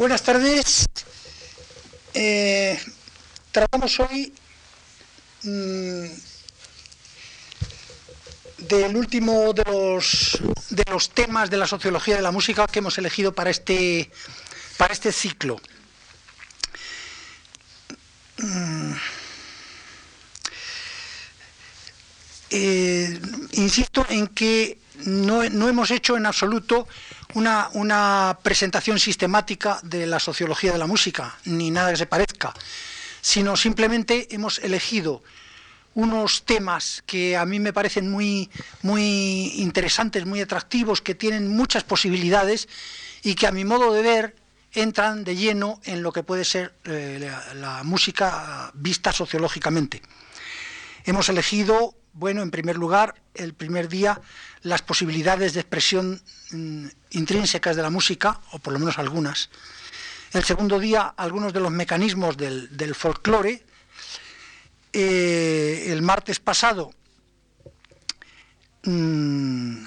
Buenas tardes. Eh, tratamos hoy mm, del último de los, de los temas de la sociología de la música que hemos elegido para este, para este ciclo. Mm. Eh, insisto en que no, hemos hecho en absoluto una, una, presentación sistemática de la sociología de la música, ni nada que se parezca, sino simplemente hemos elegido unos temas que a mí me parecen muy, muy interesantes, muy atractivos, que tienen muchas posibilidades y que a mi modo de ver entran de lleno en lo que puede ser eh, la música vista sociológicamente. Hemos elegido bueno, en primer lugar, el primer día, las posibilidades de expresión mm, intrínsecas de la música, o por lo menos algunas. El segundo día, algunos de los mecanismos del, folclore. Eh, el martes pasado, mm,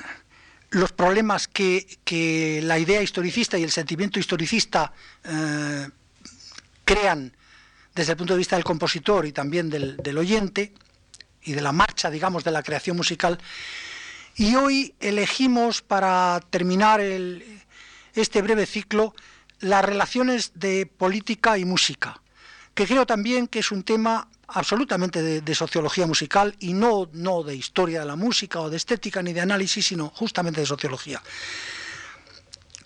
los problemas que, la idea historicista y el sentimiento historicista eh, crean desde el punto de vista del compositor y también del oyente y de la marcha, digamos, de la creación musical. Y hoy elegimos para terminar este breve ciclo las relaciones de política y música, que creo también que es un tema absolutamente de, sociología musical y no, no de historia de la música o de estética ni de análisis, sino justamente de sociología.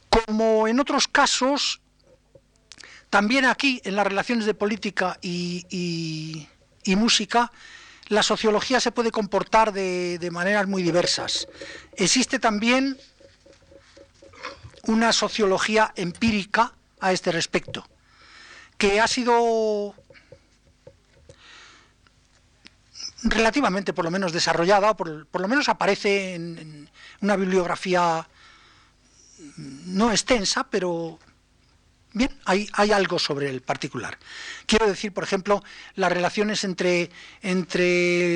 Como en otros casos, también aquí en las relaciones de política y música, la sociología se puede comportar de, maneras muy diversas. Existe también una sociología empírica a este respecto, que ha sido relativamente por lo menos desarrollada, por, por lo menos aparece en, una bibliografía no extensa, pero Bien, hay, algo sobre el particular. Quiero decir, por ejemplo, las relaciones entre,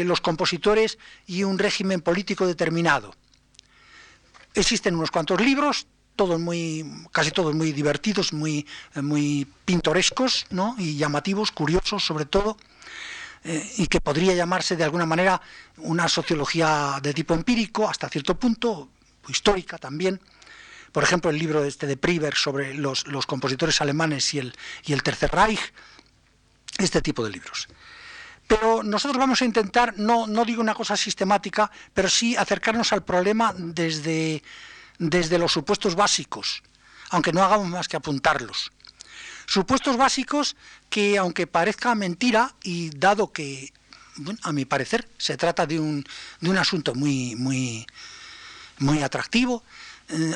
los compositores y un régimen político determinado. Existen unos cuantos libros, todos muy, casi todos muy divertidos, muy, muy pintorescos y llamativos, curiosos sobre todo, eh, y que podría llamarse de alguna manera una sociología de tipo empírico, hasta cierto punto, histórica también por ejemplo, el libro este de Priver sobre los, compositores alemanes y el, y el Tercer Reich, este tipo de libros. Pero nosotros vamos a intentar, no, no digo una cosa sistemática, pero sí acercarnos al problema desde, desde los supuestos básicos, aunque no hagamos más que apuntarlos. Supuestos básicos que, aunque parezca mentira, y dado que, a mi parecer, se trata de un, de un asunto muy, muy, muy atractivo,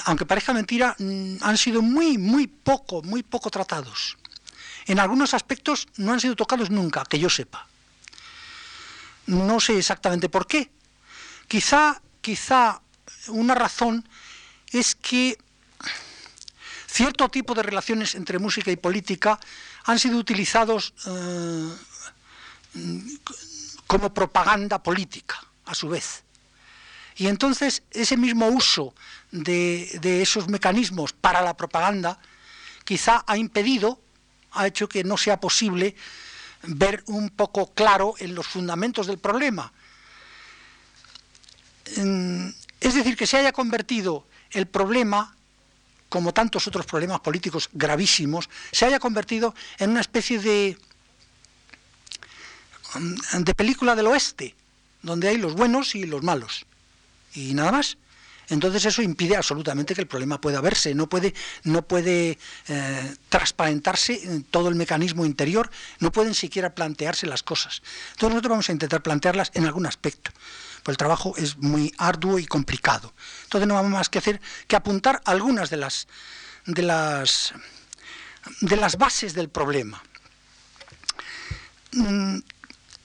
aunque parezca mentira, mm, han sido muy, muy poco, muy poco tratados. En algunos aspectos no han sido tocados nunca, que yo sepa. No sé exactamente por qué. Quizá, quizá una razón es que cierto tipo de relaciones entre música y política han sido utilizados eh, como propaganda política, a su vez. Y entonces ese mismo uso de, esos mecanismos para la propaganda quizá ha impedido, ha hecho que no sea posible ver un poco claro en los fundamentos del problema. Es decir, que se haya convertido el problema, como tantos otros problemas políticos gravísimos, se haya convertido en una especie de, de película del oeste, donde hay los buenos y los malos y nada más. Entonces eso impide absolutamente que el problema pueda verse, no puede, no puede eh, transparentarse en todo el mecanismo interior, no pueden siquiera plantearse las cosas. Entonces nosotros vamos a intentar plantearlas en algún aspecto, pues el trabajo es muy arduo y complicado. Entonces no vamos más que hacer que apuntar algunas de las, de las, de las bases del problema. Mm,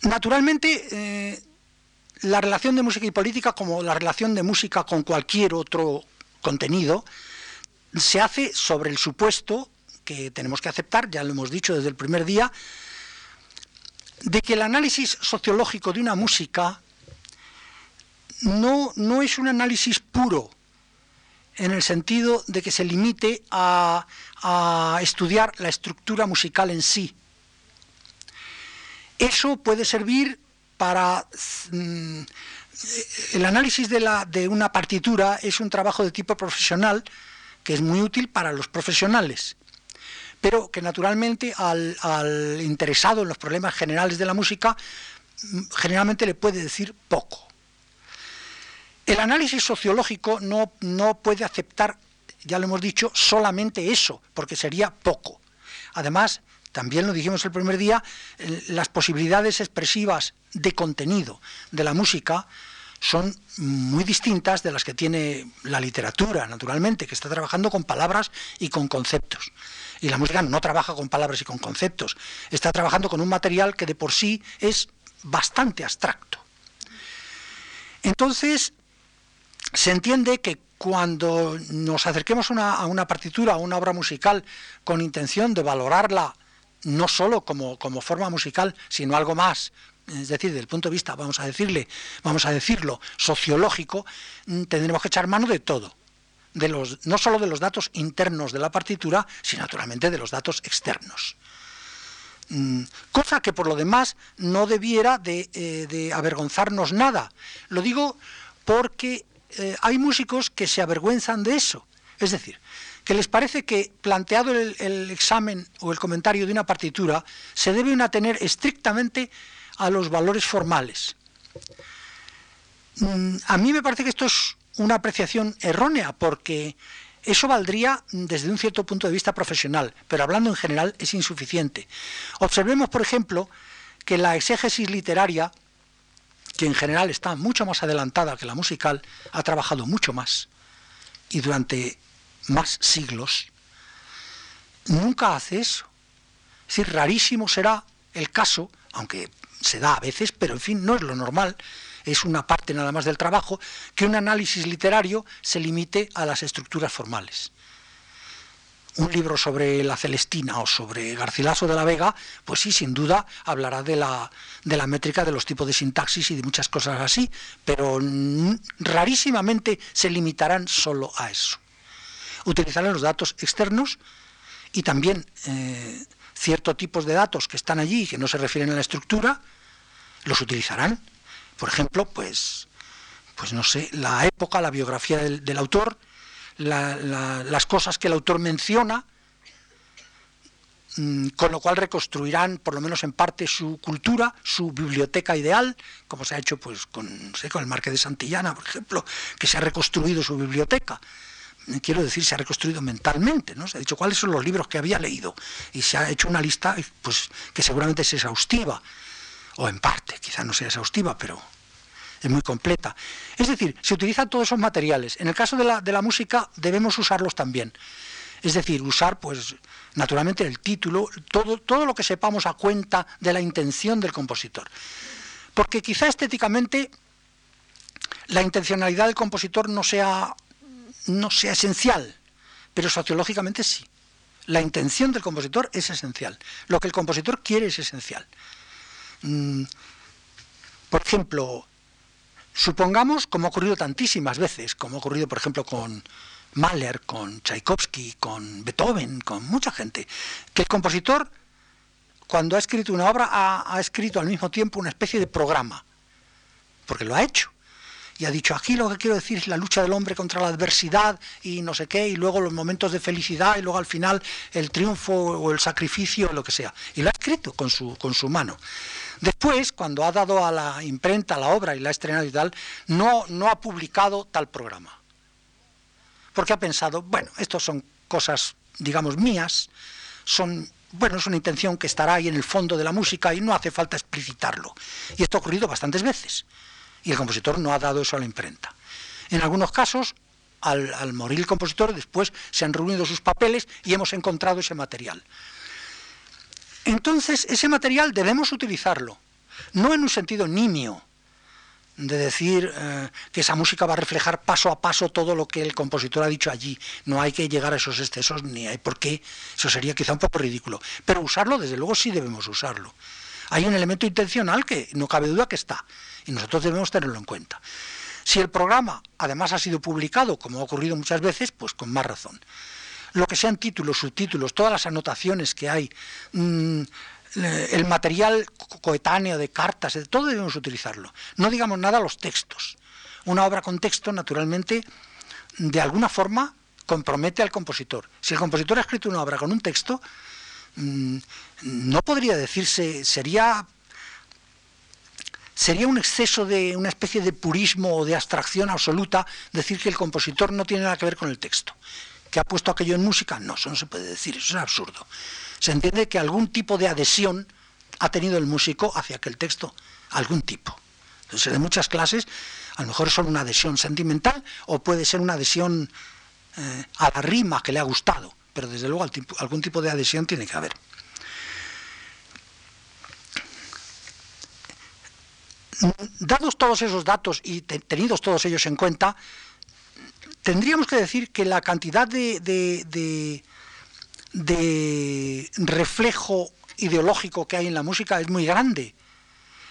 naturalmente, eh, la relación de música y política, como la relación de música con cualquier otro contenido, se hace sobre el supuesto que tenemos que aceptar, ya lo hemos dicho desde el primer día, de que el análisis sociológico de una música no, no es un análisis puro, en el sentido de que se limite a, estudiar la estructura musical en sí. Eso puede servir para... Mm, el análisis de, una partitura es un trabajo de tipo profesional que es muy útil para los profesionales, pero que naturalmente al, al interesado en los problemas generales de la música mm, generalmente le puede decir poco. El análisis sociológico no, no puede aceptar, ya lo hemos dicho, solamente eso, porque sería poco. Además, también lo dijimos el primer día, las posibilidades expresivas de contenido de la música son muy distintas de las que tiene la literatura, naturalmente, que está trabajando con palabras y con conceptos. Y la música no trabaja con palabras y con conceptos, está trabajando con un material que de por sí es bastante abstracto. Entonces, se entiende que cuando nos acerquemos a una partitura, a una obra musical, con intención de valorarla no solo como, como, forma musical, sino algo más, es decir, desde el punto de vista, vamos a decirle, vamos a decirlo, sociológico, mm, tendremos que echar mano de todo. De los, no solo de los datos internos de la partitura, sino naturalmente de los datos externos. Mm, cosa que por lo demás no debiera de, eh, avergonzarnos nada. Lo digo porque eh, hay músicos que se avergüenzan de eso. Es decir, que les parece que planteado el, examen o el comentario de una partitura, se debe atener estrictamente a los valores formales. Mm, a mí me parece que esto es una apreciación errónea, porque eso valdría desde un cierto punto de vista profesional, pero hablando en general es insuficiente. Observemos, por ejemplo, que la exégesis literaria que en general está mucho más adelantada que la musical, ha trabajado mucho más y durante más siglos, nunca hace eso. Es decir, rarísimo será el caso, aunque se da a veces, pero en fin, no es lo normal, es una parte nada más del trabajo, que un análisis literario se limite a las estructuras formales un libro sobre la Celestina o sobre Garcilaso de la Vega, pues sí, sin duda hablará de la, de la métrica de los tipos de sintaxis y de muchas cosas así, pero rarísimamente se limitarán solo a eso. Utilizarán los datos externos y también eh, ciertos tipos de datos que están allí y que no se refieren a la estructura, los utilizarán. Por ejemplo, pues, pues no sé, la época, la biografía del autor, las cosas que el autor menciona, mm, con lo cual reconstruirán, por lo menos en parte, su cultura, su biblioteca ideal, como se ha hecho pues, con, con el Marqués de Santillana, por ejemplo, que se ha reconstruido su biblioteca. Quiero decir, se ha reconstruido mentalmente, ¿no? Se ha dicho cuáles son los libros que había leído y se ha hecho una lista pues, que seguramente es exhaustiva, o en parte, quizá no sea exhaustiva, pero es muy completa. Es decir, se utilizan todos esos materiales. En el caso de la, de la música debemos usarlos también. Es decir, usar, pues, naturalmente el título, todo, todo lo que sepamos a cuenta de la intención del compositor. Porque quizá estéticamente la intencionalidad del compositor no sea, no sea esencial, pero sociológicamente sí. La intención del compositor es esencial. Lo que el compositor quiere es esencial. Mm, por ejemplo, Supongamos, como ha ocurrido tantísimas veces, como ha ocurrido, por ejemplo, con Mahler, con Tchaikovsky, con Beethoven, con mucha gente, que el compositor, cuando ha escrito una obra, ha, escrito al mismo tiempo una especie de programa, porque lo ha hecho y ha dicho, aquí lo que quiero decir es la lucha del hombre contra la adversidad y no sé qué, y luego los momentos de felicidad, y luego al final el triunfo o el sacrificio, o lo que sea. Y lo ha escrito con su, con su mano. Después, cuando ha dado a la imprenta la obra y la ha estrenado y tal, no, no ha publicado tal programa. Porque ha pensado, bueno, estos son cosas, digamos, mías, son, bueno, es una intención que estará ahí en el fondo de la música y no hace falta explicitarlo. Y esto ha ocurrido bastantes veces. Y el compositor no ha dado eso a la imprenta. En algunos casos, al, morir el compositor, después se han reunido sus papeles y hemos encontrado ese material. Entonces, ese material debemos utilizarlo, no en un sentido nimio, de decir eh, que esa música va a reflejar paso a paso todo lo que el compositor ha dicho allí. No hay que llegar a esos excesos ni hay por qué. Eso sería quizá un poco ridículo. Pero usarlo, desde luego, sí debemos usarlo. Hay un elemento intencional que no cabe duda que está y nosotros debemos tenerlo en cuenta. Si el programa además ha sido publicado, como ha ocurrido muchas veces, pues con más razón. Lo que sean títulos, subtítulos, todas las anotaciones que hay, mm, el material coetáneo de cartas, de todo debemos utilizarlo. No digamos nada los textos. Una obra con texto, naturalmente, de alguna forma compromete al compositor. Si el compositor ha escrito una obra con un texto, mm, no podría decirse, sería sería un exceso de una especie de purismo o de abstracción absoluta decir que el compositor no tiene nada que ver con el texto. ¿Que ha puesto aquello en música? No, eso no se puede decir, eso es absurdo. Se entiende que algún tipo de adhesión ha tenido el músico hacia aquel texto, algún tipo. Entonces, de muchas clases, a lo mejor es solo una adhesión sentimental o puede ser una adhesión eh, a la rima que le ha gustado, pero desde luego algún tipo de adhesión tiene que haber. Dados todos esos datos y tenidos todos ellos en cuenta, tendríamos que decir que la cantidad de, reflejo ideológico que hay en la música es muy grande,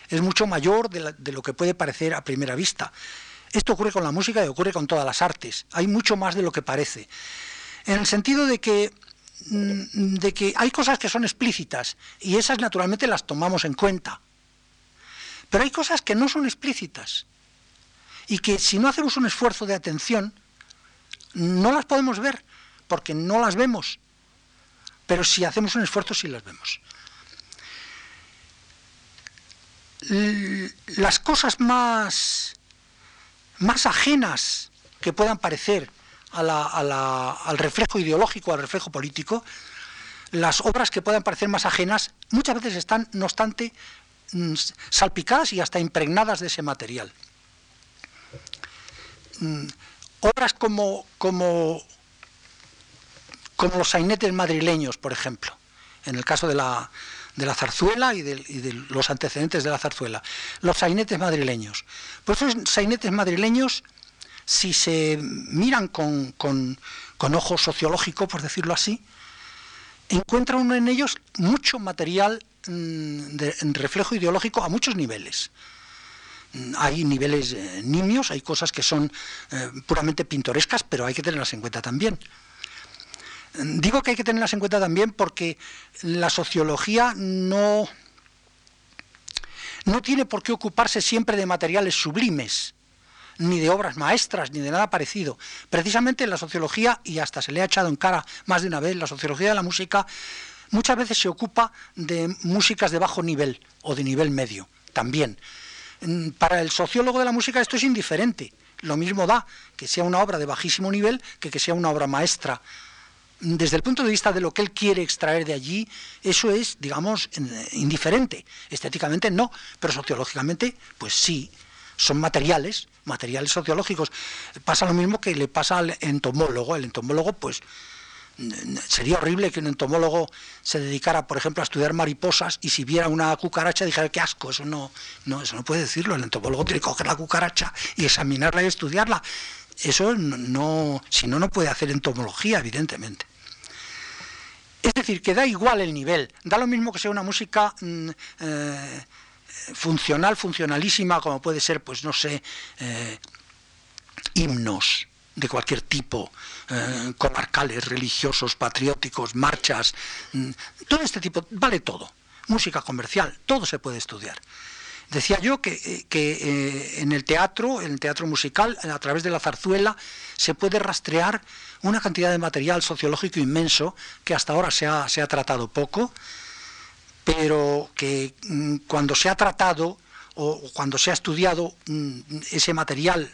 es mucho mayor de, lo que puede parecer a primera vista. Esto ocurre con la música y ocurre con todas las artes, hay mucho más de lo que parece, en el sentido de que, mm, hay cosas que son explícitas y esas naturalmente las tomamos en cuenta pero hay cosas que no son explícitas y que si no hacemos un esfuerzo de atención, no las podemos ver, porque no las vemos. Pero si hacemos un esfuerzo, sí las vemos. Las cosas más, más ajenas que puedan parecer al reflejo ideológico, al reflejo político, las obras que puedan parecer más ajenas, muchas veces están, no obstante, salpicadas y hasta impregnadas de ese material. Mm, obras como, como, como los sainetes madrileños, por ejemplo, en el caso de la, de la zarzuela y de, los antecedentes de la zarzuela. Los sainetes madrileños. Pues esos sainetes madrileños, si se miran con, con, con ojo sociológico, por decirlo así, encuentra uno en ellos mucho material Mm, de, reflejo ideológico a muchos niveles. Mm, hay niveles eh, nimios, hay cosas que son eh, puramente pintorescas, pero hay que tenerlas en cuenta también. Mm, digo que hay que tenerlas en cuenta también porque la sociología no, no tiene por qué ocuparse siempre de materiales sublimes, ni de obras maestras, ni de nada parecido. Precisamente la sociología, y hasta se le ha echado en cara más de una vez, la sociología de la música Muchas veces se ocupa de músicas de bajo nivel o de nivel medio, también. Mm, para el sociólogo de la música esto es indiferente. Lo mismo da que sea una obra de bajísimo nivel que que sea una obra maestra. Desde el punto de vista de lo que él quiere extraer de allí, eso es, digamos, indiferente. Estéticamente no, pero sociológicamente, pues sí. Son materiales, materiales sociológicos. Pasa lo mismo que le pasa al entomólogo. El entomólogo, pues, sería horrible que un entomólogo se dedicara, por ejemplo, a estudiar mariposas y si viera una cucaracha dijera qué asco, eso no, no, eso no puede decirlo. El entomólogo tiene que coger la cucaracha y examinarla y estudiarla. Eso no, si no, no puede hacer entomología, evidentemente. Es decir, que da igual el nivel, da lo mismo que sea una música mm, eh, funcional, funcionalísima, como puede ser, pues no sé, eh, himnos de cualquier tipo, eh, comarcales, religiosos, patrióticos, marchas, mm, todo este tipo, vale todo. Música comercial, todo se puede estudiar. Decía yo que, eh, eh, en el teatro, en el teatro musical, a través de la zarzuela, se puede rastrear una cantidad de material sociológico inmenso que hasta ahora se ha, se ha tratado poco, pero que mm, cuando se ha tratado o cuando se ha estudiado mm, ese material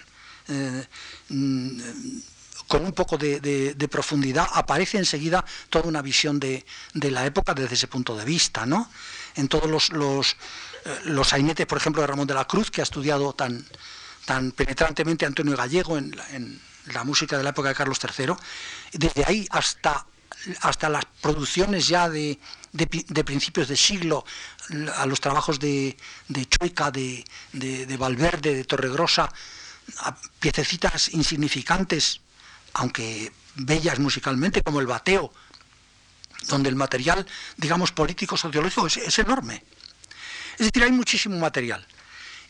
con un poco de, profundidad, aparece enseguida toda una visión de, la época desde ese punto de vista, ¿no? En todos los, los, eh, los sainetes, por ejemplo, de Ramón de la Cruz, que ha estudiado tan, tan penetrantemente Antonio Gallego en la, música de la época de Carlos III, desde ahí hasta, hasta las producciones ya de, de, principios de siglo, a los trabajos de, de Chueca, de, de, Valverde, de Torregrosa, piececitas insignificantes aunque bellas musicalmente, como el bateo, donde el material, digamos, político, sociológico es, enorme. Es decir, hay muchísimo material.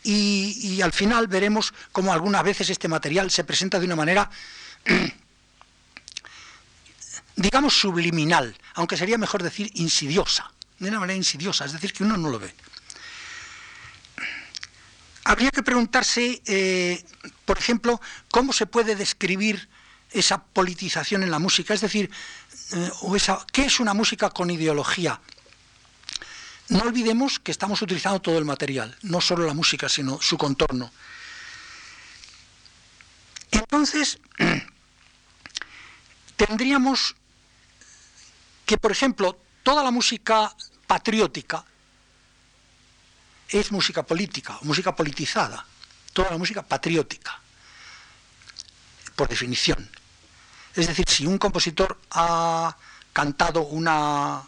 y, al final veremos cómo algunas veces este material se presenta de una manera, digamos, subliminal, aunque sería mejor decir insidiosa, de una manera insidiosa, es decir, que uno no lo ve. Habría que preguntarse, eh, por ejemplo, cómo se puede describir esa politización en la música, es decir, eh, ¿qué es una música con ideología? No olvidemos que estamos utilizando todo el material, no solo la música, sino su contorno. Entonces, tendríamos que, por ejemplo, toda la música patriótica es música política, música politizada, toda la música patriótica, por definición. Es decir, si un compositor ha cantado una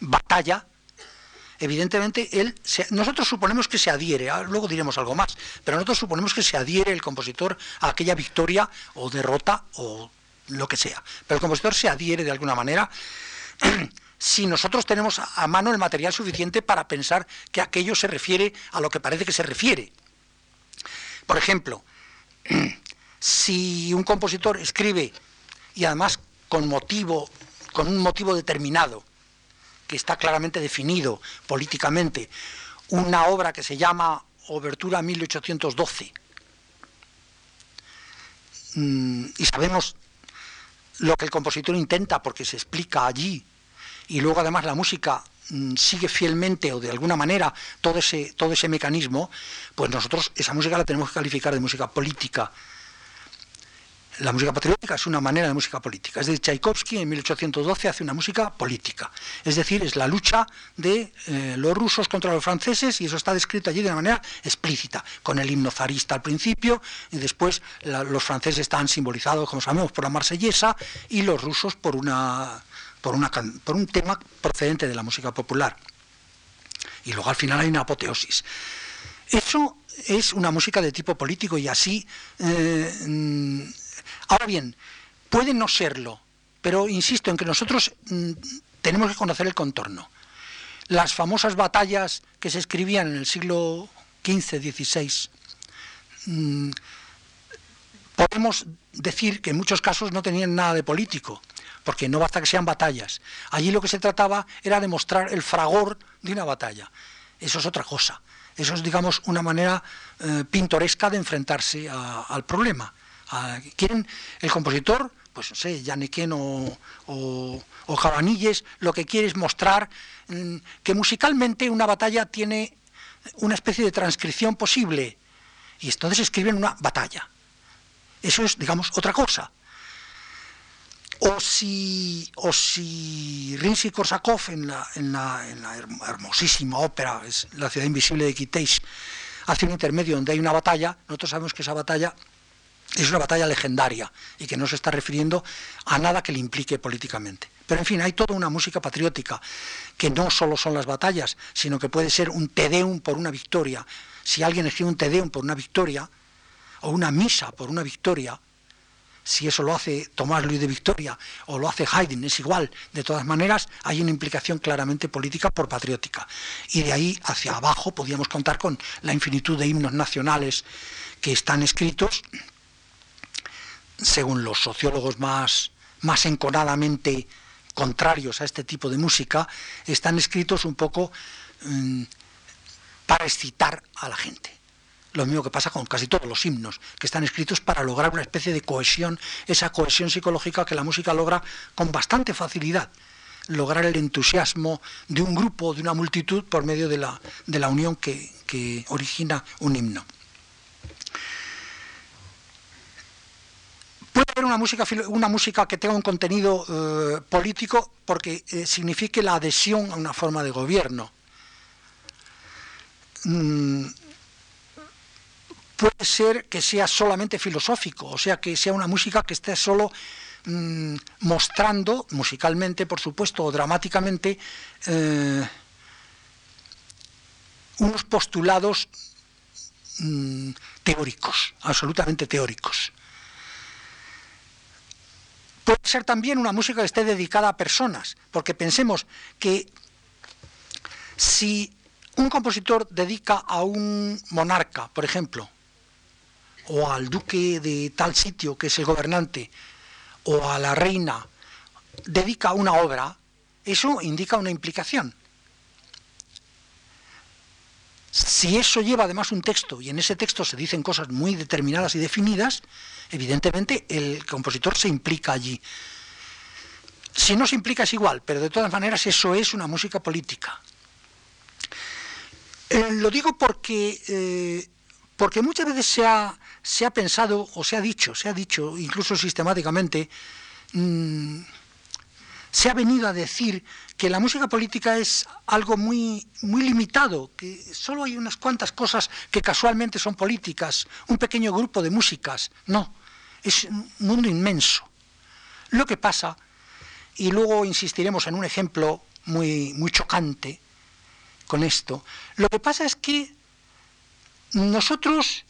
batalla, evidentemente él nosotros suponemos que se adhiere, ah, luego diremos algo más, pero nosotros suponemos que se adhiere el compositor a aquella victoria o derrota o lo que sea. Pero el compositor se adhiere de alguna manera si nosotros tenemos a mano el material suficiente para pensar que aquello se refiere a lo que parece que se refiere. Por ejemplo, si un compositor escribe y además con motivo, con un motivo determinado, que está claramente definido políticamente, una obra que se llama Obertura 1812. Mm, y sabemos lo que el compositor intenta porque se explica allí. Y luego además la música mm, sigue fielmente o de alguna manera todo ese, todo ese mecanismo, pues nosotros esa música la tenemos que calificar de música política la música patriótica es una manera de música política. Es decir, Tchaikovsky en 1812 hace una música política. Es decir, es la lucha de eh, los rusos contra los franceses y eso está descrito allí de una manera explícita, con el himno zarista al principio y después los franceses están simbolizados, como sabemos, por la marsellesa y los rusos por, una, por, una, por un tema procedente de la música popular. Y luego al final hay una apoteosis. Eso es una música de tipo político y así... Eh, mm, Ahora bien, puede no serlo, pero insisto en que nosotros mm, tenemos que conocer el contorno. Las famosas batallas que se escribían en el siglo XV, XVI, mm, podemos decir que en muchos casos no tenían nada de político, porque no basta que sean batallas. Allí lo que se trataba era de mostrar el fragor de una batalla. Eso es otra cosa. Eso es, digamos, una manera eh, pintoresca de enfrentarse al problema quieren el compositor, pues no sé, Janequén o, o, o Javanilles, lo que quiere es mostrar mm, que musicalmente una batalla tiene una especie de transcripción posible. Y entonces escriben una batalla. Eso es, digamos, otra cosa. O si, o si Rimsky-Korsakov en la, en, la, en la, hermosísima ópera, es La ciudad invisible de Kiteish, hace un intermedio donde hay una batalla, nosotros sabemos que esa batalla es una batalla legendaria y que no se está refiriendo a nada que le implique políticamente. Pero en fin, hay toda una música patriótica que no solo son las batallas, sino que puede ser un tedeum por una victoria. Si alguien escribe un tedeum por una victoria, o una misa por una victoria, si eso lo hace Tomás Luis de Victoria o lo hace Haydn, es igual. De todas maneras, hay una implicación claramente política por patriótica. Y de ahí hacia abajo podríamos contar con la infinitud de himnos nacionales que están escritos según los sociólogos más, más enconadamente contrarios a este tipo de música, están escritos un poco mm, para excitar a la gente. Lo mismo que pasa con casi todos los himnos, que están escritos para lograr una especie de cohesión, esa cohesión psicológica que la música logra con bastante facilidad, lograr el entusiasmo de un grupo, de una multitud, por medio de la, de la unión que, que origina un himno. Puede haber una música, una música que tenga un contenido eh, político porque eh, signifique la adhesión a una forma de gobierno. Mm, puede ser que sea solamente filosófico, o sea, que sea una música que esté solo mm, mostrando, musicalmente, por supuesto, o dramáticamente, eh, unos postulados mm, teóricos, absolutamente teóricos. Puede ser también una música que esté dedicada a personas, porque pensemos que si un compositor dedica a un monarca, por ejemplo, o al duque de tal sitio que es el gobernante, o a la reina, dedica una obra, eso indica una implicación. Si eso lleva además un texto y en ese texto se dicen cosas muy determinadas y definidas, evidentemente el compositor se implica allí. Si no se implica es igual, pero de todas maneras eso es una música política. Eh, lo digo porque, eh, porque muchas veces se ha, se ha, pensado o se ha dicho, se ha dicho incluso sistemáticamente, mm, se ha venido a decir que la música política es algo muy, muy limitado, que solo hay unas cuantas cosas que casualmente son políticas, un pequeño grupo de músicas. No, es un mundo inmenso. Lo que pasa, y luego insistiremos en un ejemplo muy, muy chocante con esto, lo que pasa es que nosotros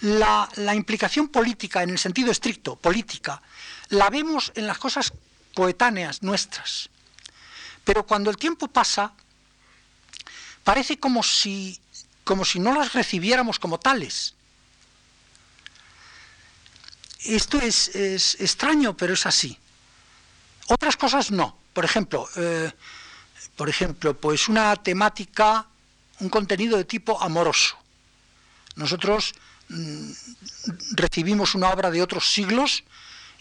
la, implicación política, en el sentido estricto, política, la vemos en las cosas coetáneas nuestras. Pero cuando el tiempo pasa, parece como si, como si no las recibiéramos como tales. Esto es, extraño, pero es así. Otras cosas no. Por ejemplo, eh, por ejemplo, pues una temática, un contenido de tipo amoroso. Nosotros recibimos una obra de otros siglos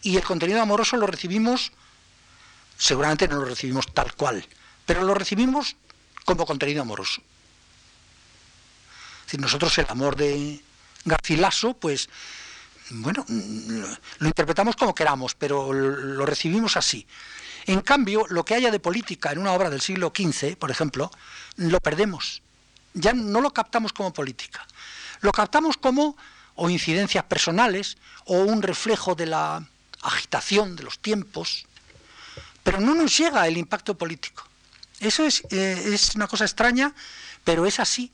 y el contenido amoroso lo recibimos seguramente no lo recibimos tal cual, pero lo recibimos como contenido amoroso. Es decir, nosotros el amor de Garcilaso, pues, bueno, lo interpretamos como queramos, pero lo recibimos así. En cambio, lo que haya de política en una obra del siglo XV, por ejemplo, lo perdemos. Ya no lo captamos como política. Lo captamos como o incidencias personales o un reflejo de la agitación de los tiempos, pero no nos llega el impacto político. Eso es, eh, es una cosa extraña, pero es así.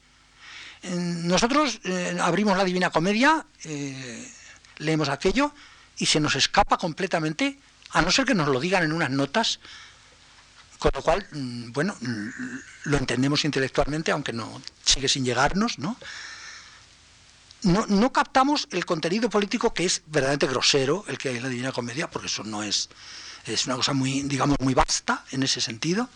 Nosotros eh, abrimos la Divina Comedia, eh, leemos aquello y se nos escapa completamente, a no ser que nos lo digan en unas notas, con lo cual, mm, bueno, mm, lo entendemos intelectualmente, aunque no sigue sin llegarnos, ¿no? No, captamos el contenido político que es verdaderamente grosero, el que hay en la Divina Comedia, porque eso no es es una cosa muy, digamos, muy vasta en ese sentido.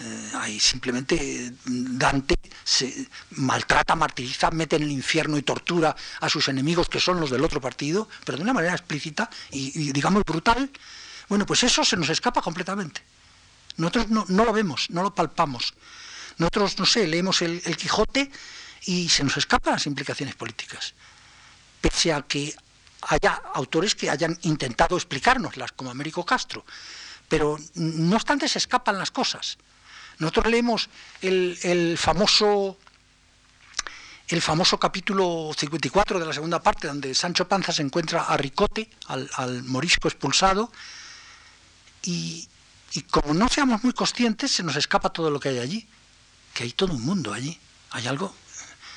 Eh, ahí simplemente Dante se maltrata, martiriza, mete en el infierno y tortura a sus enemigos que son los del otro partido, pero de una manera explícita y, digamos brutal. Bueno, pues eso se nos escapa completamente. Nosotros no, lo vemos, no lo palpamos. Nosotros, no sé, leemos el Quijote y se nos escapan las implicaciones políticas. Pese a que haya autores que hayan intentado explicárnoslas, como Américo Castro, pero no obstante se escapan las cosas. Nosotros leemos el, famoso el famoso capítulo 54 de la segunda parte, donde Sancho Panza se encuentra a Ricote, al, morisco expulsado, y, y, como no seamos muy conscientes, se nos escapa todo lo que hay allí, que hay todo un mundo allí, hay algo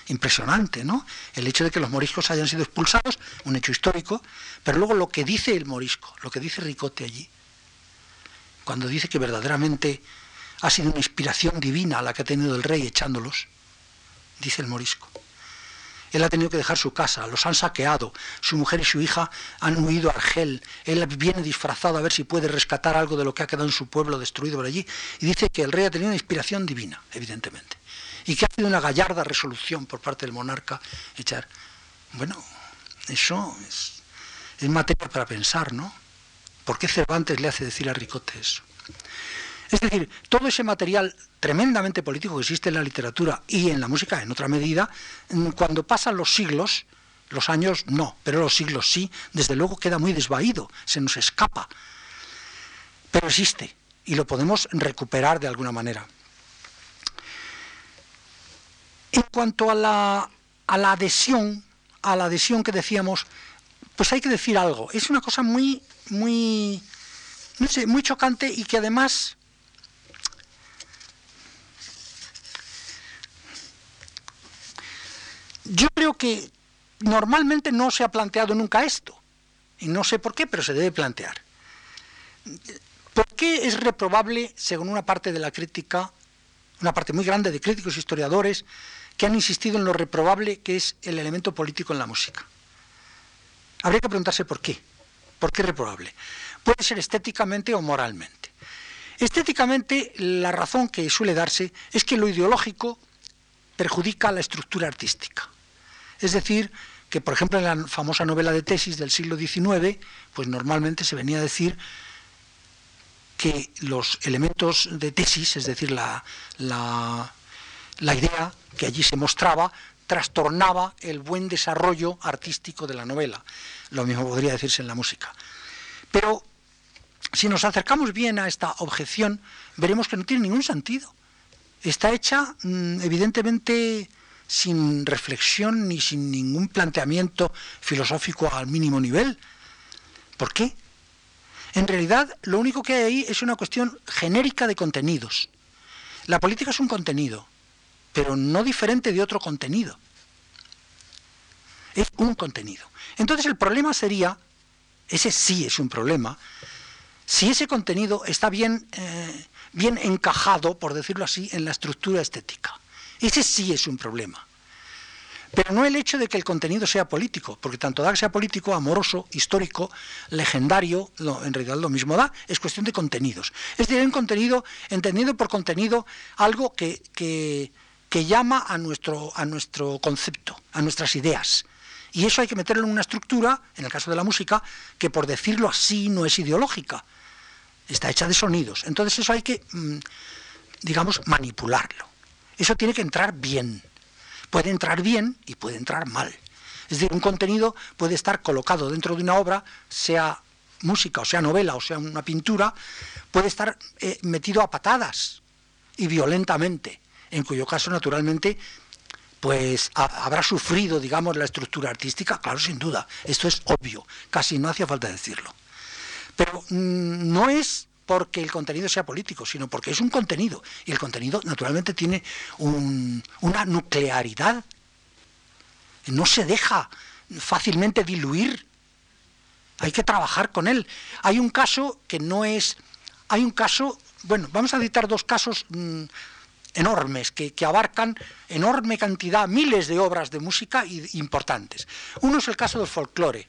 impresionante, ¿no? El hecho de que los moriscos hayan sido expulsados, un hecho histórico, pero luego lo que dice el morisco, lo que dice Ricote allí, cuando dice que verdaderamente ha sido una inspiración divina la que ha tenido el rey echándolos, dice el morisco. Él ha tenido que dejar su casa, los han saqueado, su mujer y su hija han huido a Argel, él viene disfrazado a ver si puede rescatar algo de lo que ha quedado en su pueblo destruido por allí, y dice que el rey ha tenido una inspiración divina, evidentemente y que ha sido una gallarda resolución por parte del monarca echar. Bueno, eso es, es materia para pensar, ¿no? ¿Por qué Cervantes le hace decir a Ricote eso? Es decir, todo ese material tremendamente político que existe en la literatura y en la música, en otra medida, mm, cuando pasan los siglos, los años no, pero los siglos sí, desde luego queda muy desvaído, se nos escapa. Pero existe y lo podemos recuperar de alguna manera. En cuanto a la, adhesión, a la adhesión que decíamos, pues hay que decir algo. Es una cosa muy, muy, no sé, muy chocante y que además yo creo que normalmente no se ha planteado nunca esto. Y no sé por qué, pero se debe plantear. ¿Por qué es reprobable, según una parte de la crítica, una parte muy grande de críticos e historiadores que han insistido en lo reprobable que es el elemento político en la música. Habría que preguntarse por qué. ¿Por qué reprobable? Puede ser estéticamente o moralmente. Estéticamente, la razón que suele darse es que lo ideológico perjudica la estructura artística. Es decir, que por ejemplo en la famosa novela de tesis del siglo XIX, pues normalmente se venía a decir que los elementos de tesis, es decir, la, la, idea que allí se mostraba, trastornaba el buen desarrollo artístico de la novela. Lo mismo podría decirse en la música. Pero si nos acercamos bien a esta objeción, veremos que no tiene ningún sentido. Está hecha mm, evidentemente sin reflexión ni sin ningún planteamiento filosófico al mínimo nivel. ¿Por qué? En realidad, lo único que hay ahí es una cuestión genérica de contenidos. La política es un contenido, pero no diferente de otro contenido. Es un contenido. Entonces el problema sería, ese sí es un problema, si ese contenido está bien, eh, bien encajado, por decirlo así, en la estructura estética. Ese sí es un problema. Pero no el hecho de que el contenido sea político, porque tanto da que sea político, amoroso, histórico, legendario, en realidad lo mismo da, es cuestión de contenidos. Es decir, un contenido, entendiendo por contenido algo que, llama a nuestro, a nuestro concepto, a nuestras ideas. Y eso hay que meterlo en una estructura, en el caso de la música, que por decirlo así no es ideológica, está hecha de sonidos. Entonces eso hay que, mm, digamos, manipularlo. Eso tiene que entrar bien. Puede entrar bien y puede entrar mal. Es decir, un contenido puede estar colocado dentro de una obra, sea música, o sea novela, o sea una pintura, puede estar eh, metido a patadas y violentamente, en cuyo caso, naturalmente, pues habrá sufrido, digamos, la estructura artística, claro, sin duda, esto es obvio, casi no hacía falta decirlo. Pero mm, no es porque el contenido sea político, sino porque es un contenido. Y el contenido, naturalmente, tiene una nuclearidad. No se deja fácilmente diluir. Hay que trabajar con él. Hay un caso que no es. Hay un caso. Bueno, vamos a citar dos casos mm, enormes que, abarcan enorme cantidad, miles de obras de música importantes. Uno es el caso del folclore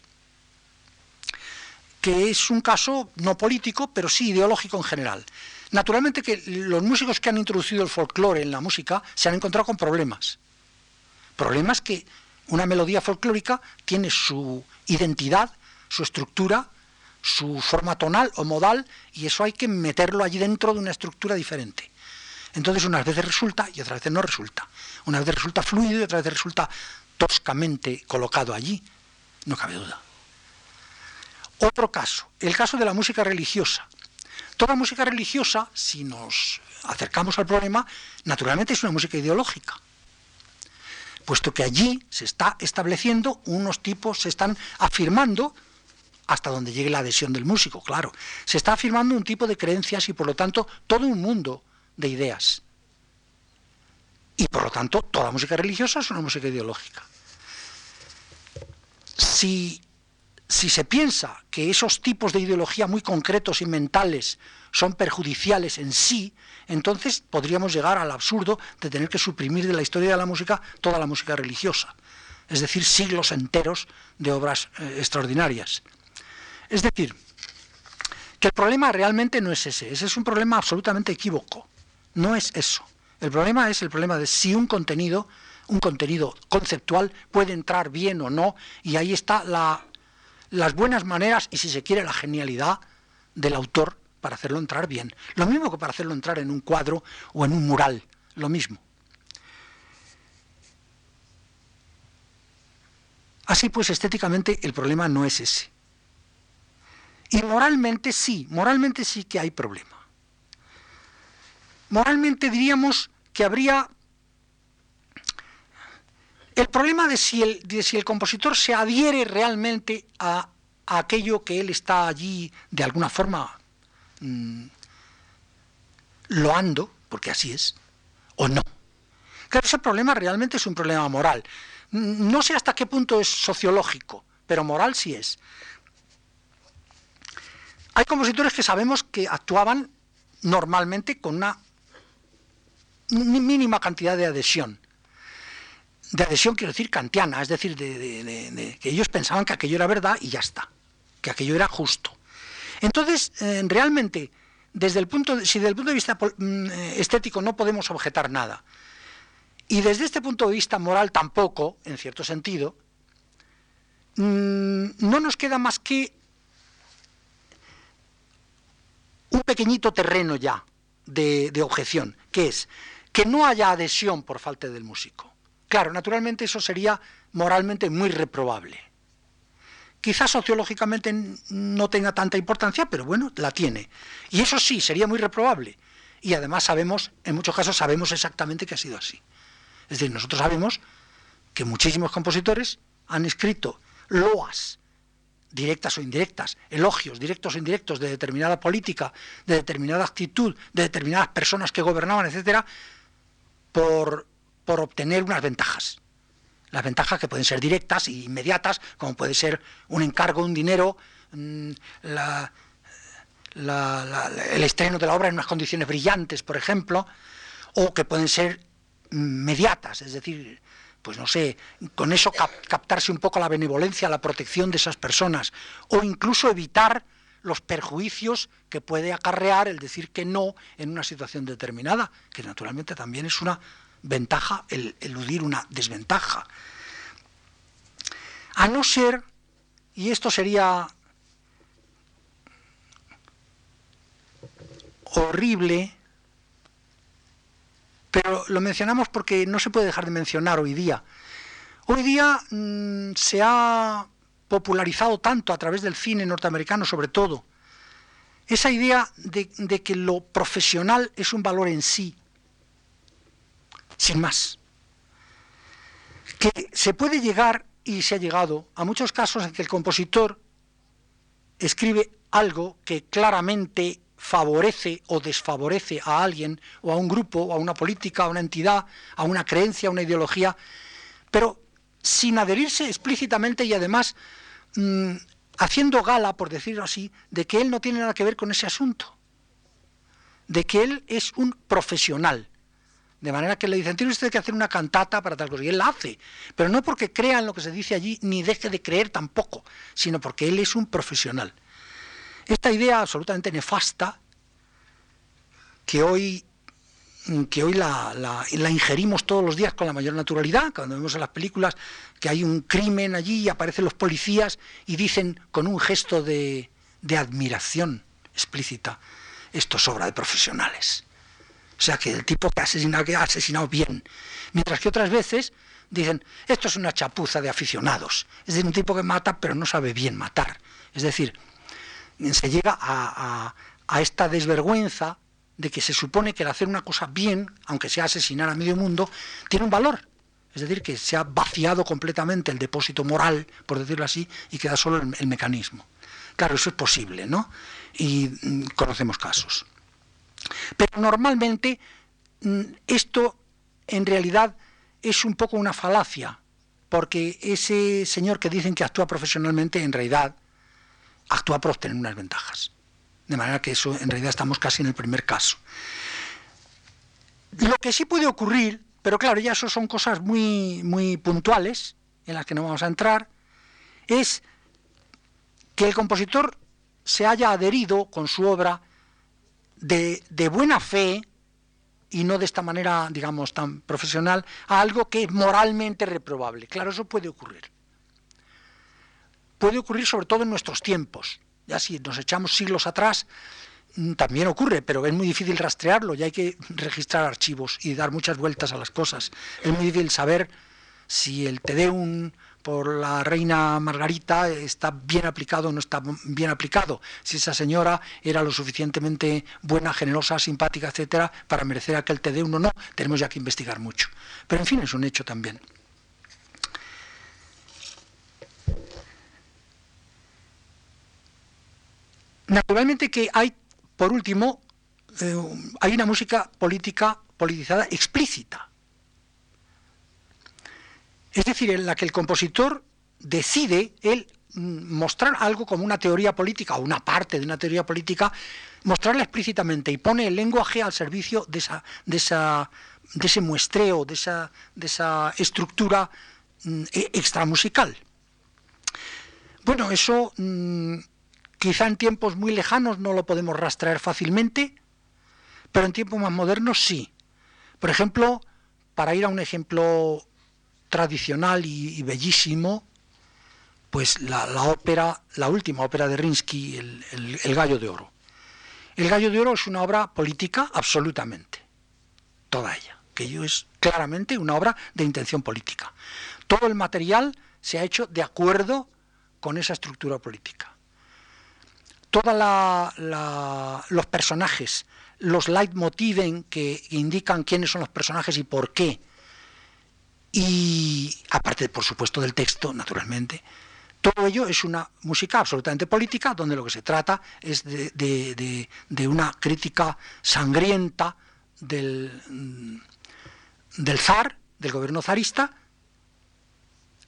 que es un caso no político, pero sí ideológico en general. Naturalmente que los músicos que han introducido el folclore en la música se han encontrado con problemas. Problemas que una melodía folclórica tiene su identidad, su estructura, su forma tonal o modal, y eso hay que meterlo allí dentro de una estructura diferente. Entonces unas veces resulta y otras veces no resulta. Una vez resulta fluido y otra vez resulta toscamente colocado allí. No cabe duda. Otro caso, el caso de la música religiosa. Toda música religiosa, si nos acercamos al problema, naturalmente es una música ideológica, puesto que allí se está estableciendo unos tipos, se están afirmando, hasta donde llegue la adhesión del músico, claro, se está afirmando un tipo de creencias y por lo tanto todo un mundo de ideas. Y por lo tanto toda música religiosa es una música ideológica. Si si se piensa que esos tipos de ideología muy concretos y mentales son perjudiciales en sí, entonces podríamos llegar al absurdo de tener que suprimir de la historia de la música toda la música religiosa, es decir, siglos enteros de obras eh, extraordinarias. Es decir, que el problema realmente no es ese, ese es un problema absolutamente equívoco, no es eso. El problema es el problema de si un contenido, un contenido conceptual puede entrar bien o no, y ahí está la las buenas maneras y si se quiere la genialidad del autor para hacerlo entrar bien. Lo mismo que para hacerlo entrar en un cuadro o en un mural, lo mismo. Así pues, estéticamente el problema no es ese. Y moralmente sí, moralmente sí que hay problema. Moralmente diríamos que habría el problema de si el, si el compositor se adhiere realmente a, aquello que él está allí de alguna forma mm, loando, porque así es, o no. Claro, ese problema realmente es un problema moral. Mm, no sé hasta qué punto es sociológico, pero moral sí es. Hay compositores que sabemos que actuaban normalmente con una mínima cantidad de adhesión. De adhesión quiero decir kantiana, es decir, de, que ellos pensaban que aquello era verdad y ya está, que aquello era justo. Entonces, eh, realmente, desde el punto si desde el punto de vista mm, estético no podemos objetar nada, y desde este punto de vista moral tampoco, en cierto sentido, mm, no nos queda más que un pequeñito terreno ya de, objeción, que es que no haya adhesión por falta del músico. Claro, naturalmente eso sería moralmente muy reprobable. Quizás sociológicamente no tenga tanta importancia, pero bueno, la tiene. Y eso sí, sería muy reprobable. Y además sabemos, en muchos casos sabemos exactamente que ha sido así. Es decir, nosotros sabemos que muchísimos compositores han escrito loas directas o indirectas, elogios directos o indirectos de determinada política, de determinada actitud, de determinadas personas que gobernaban, etcétera, por, obtener unas ventajas. Las ventajas que pueden ser directas e inmediatas, como puede ser un encargo, un dinero, mm, el estreno de la obra en unas condiciones brillantes, por ejemplo, o que pueden ser mediatas, es decir, pues no sé, con eso captarse un poco la benevolencia, la protección de esas personas, o incluso evitar los perjuicios que puede acarrear el decir que no en una situación determinada, que naturalmente también es una ventaja el eludir una desventaja. A no ser, y esto sería horrible, pero lo mencionamos porque no se puede dejar de mencionar hoy día. Hoy día mm, se ha popularizado tanto a través del cine norteamericano sobre todo, esa idea de, que lo profesional es un valor en sí, sin más. Que se puede llegar, y se ha llegado, a muchos casos en que el compositor escribe algo que claramente favorece o desfavorece a alguien o a un grupo o a una política, a una entidad, a una creencia, a una ideología, pero sin adherirse explícitamente y además mm, haciendo gala, por decirlo así, de que él no tiene nada que ver con ese asunto, de que él es un profesional. De manera que le dicen, tiene usted que hacer una cantata para tal cosa. Y él la hace. Pero no porque crea en lo que se dice allí, ni deje de creer tampoco, sino porque él es un profesional. Esta idea absolutamente nefasta, que hoy, que hoy la, ingerimos todos los días con la mayor naturalidad, cuando vemos en las películas que hay un crimen allí y aparecen los policías y dicen con un gesto de, admiración explícita, esto es obra de profesionales. O sea que el tipo que ha asesinado, que ha asesinado bien. Mientras que otras veces dicen, esto es una chapuza de aficionados. Es decir, un tipo que mata pero no sabe bien matar. Es decir, se llega a, esta desvergüenza de que se supone que el hacer una cosa bien, aunque sea asesinar a medio mundo, tiene un valor. Es decir, que se ha vaciado completamente el depósito moral, por decirlo así, y queda solo el, mecanismo. Claro, eso es posible, ¿no? Y mm, conocemos casos. Pero normalmente mm, esto en realidad es un poco una falacia, porque ese señor que dicen que actúa profesionalmente, en realidad actúa por obtener unas ventajas. De manera que eso en realidad estamos casi en el primer caso. Lo que sí puede ocurrir, pero claro, ya eso son cosas muy, muy puntuales en las que no vamos a entrar, es que el compositor se haya adherido con su obra de, de buena fe y no de esta manera, digamos, tan profesional, a algo que es moralmente reprobable. Claro, eso puede ocurrir puede ocurrir sobre todo en nuestros tiempos. Ya si nos echamos siglos atrás, mm, también ocurre, pero es muy difícil rastrearlo y hay que registrar archivos y dar muchas vueltas a las cosas. Es muy difícil saber si el Te Deum por la reina Margarita está bien aplicado o no está bien aplicado, si esa señora era lo suficientemente buena, generosa, simpática, etcétera, para merecer aquel Te Deum o no, tenemos ya que investigar mucho. Pero en fin, es un hecho también. Naturalmente que hay, por último, eh, hay una música política politizada explícita. Es decir, en la que el compositor decide él mm, mostrar algo como una teoría política o una parte de una teoría política, mostrarla explícitamente y pone el lenguaje al servicio de esa, de esa de ese muestreo, de esa, de esa estructura mm, e, extramusical. Bueno, eso mm, quizá en tiempos muy lejanos no lo podemos rastrear fácilmente, pero en tiempos más modernos sí. Por ejemplo, para ir a un ejemplo tradicional y, bellísimo, pues la, ópera, la última ópera de Rinsky, el Gallo de Oro. El Gallo de Oro es una obra política absolutamente, toda ella, que es claramente una obra de intención política. Todo el material se ha hecho de acuerdo con esa estructura política. Todos los personajes, los leitmotiven que indican quiénes son los personajes y por qué, y aparte, por supuesto, del texto, naturalmente, todo ello es una música absolutamente política, donde lo que se trata es de, una crítica sangrienta del, del zar, del gobierno zarista,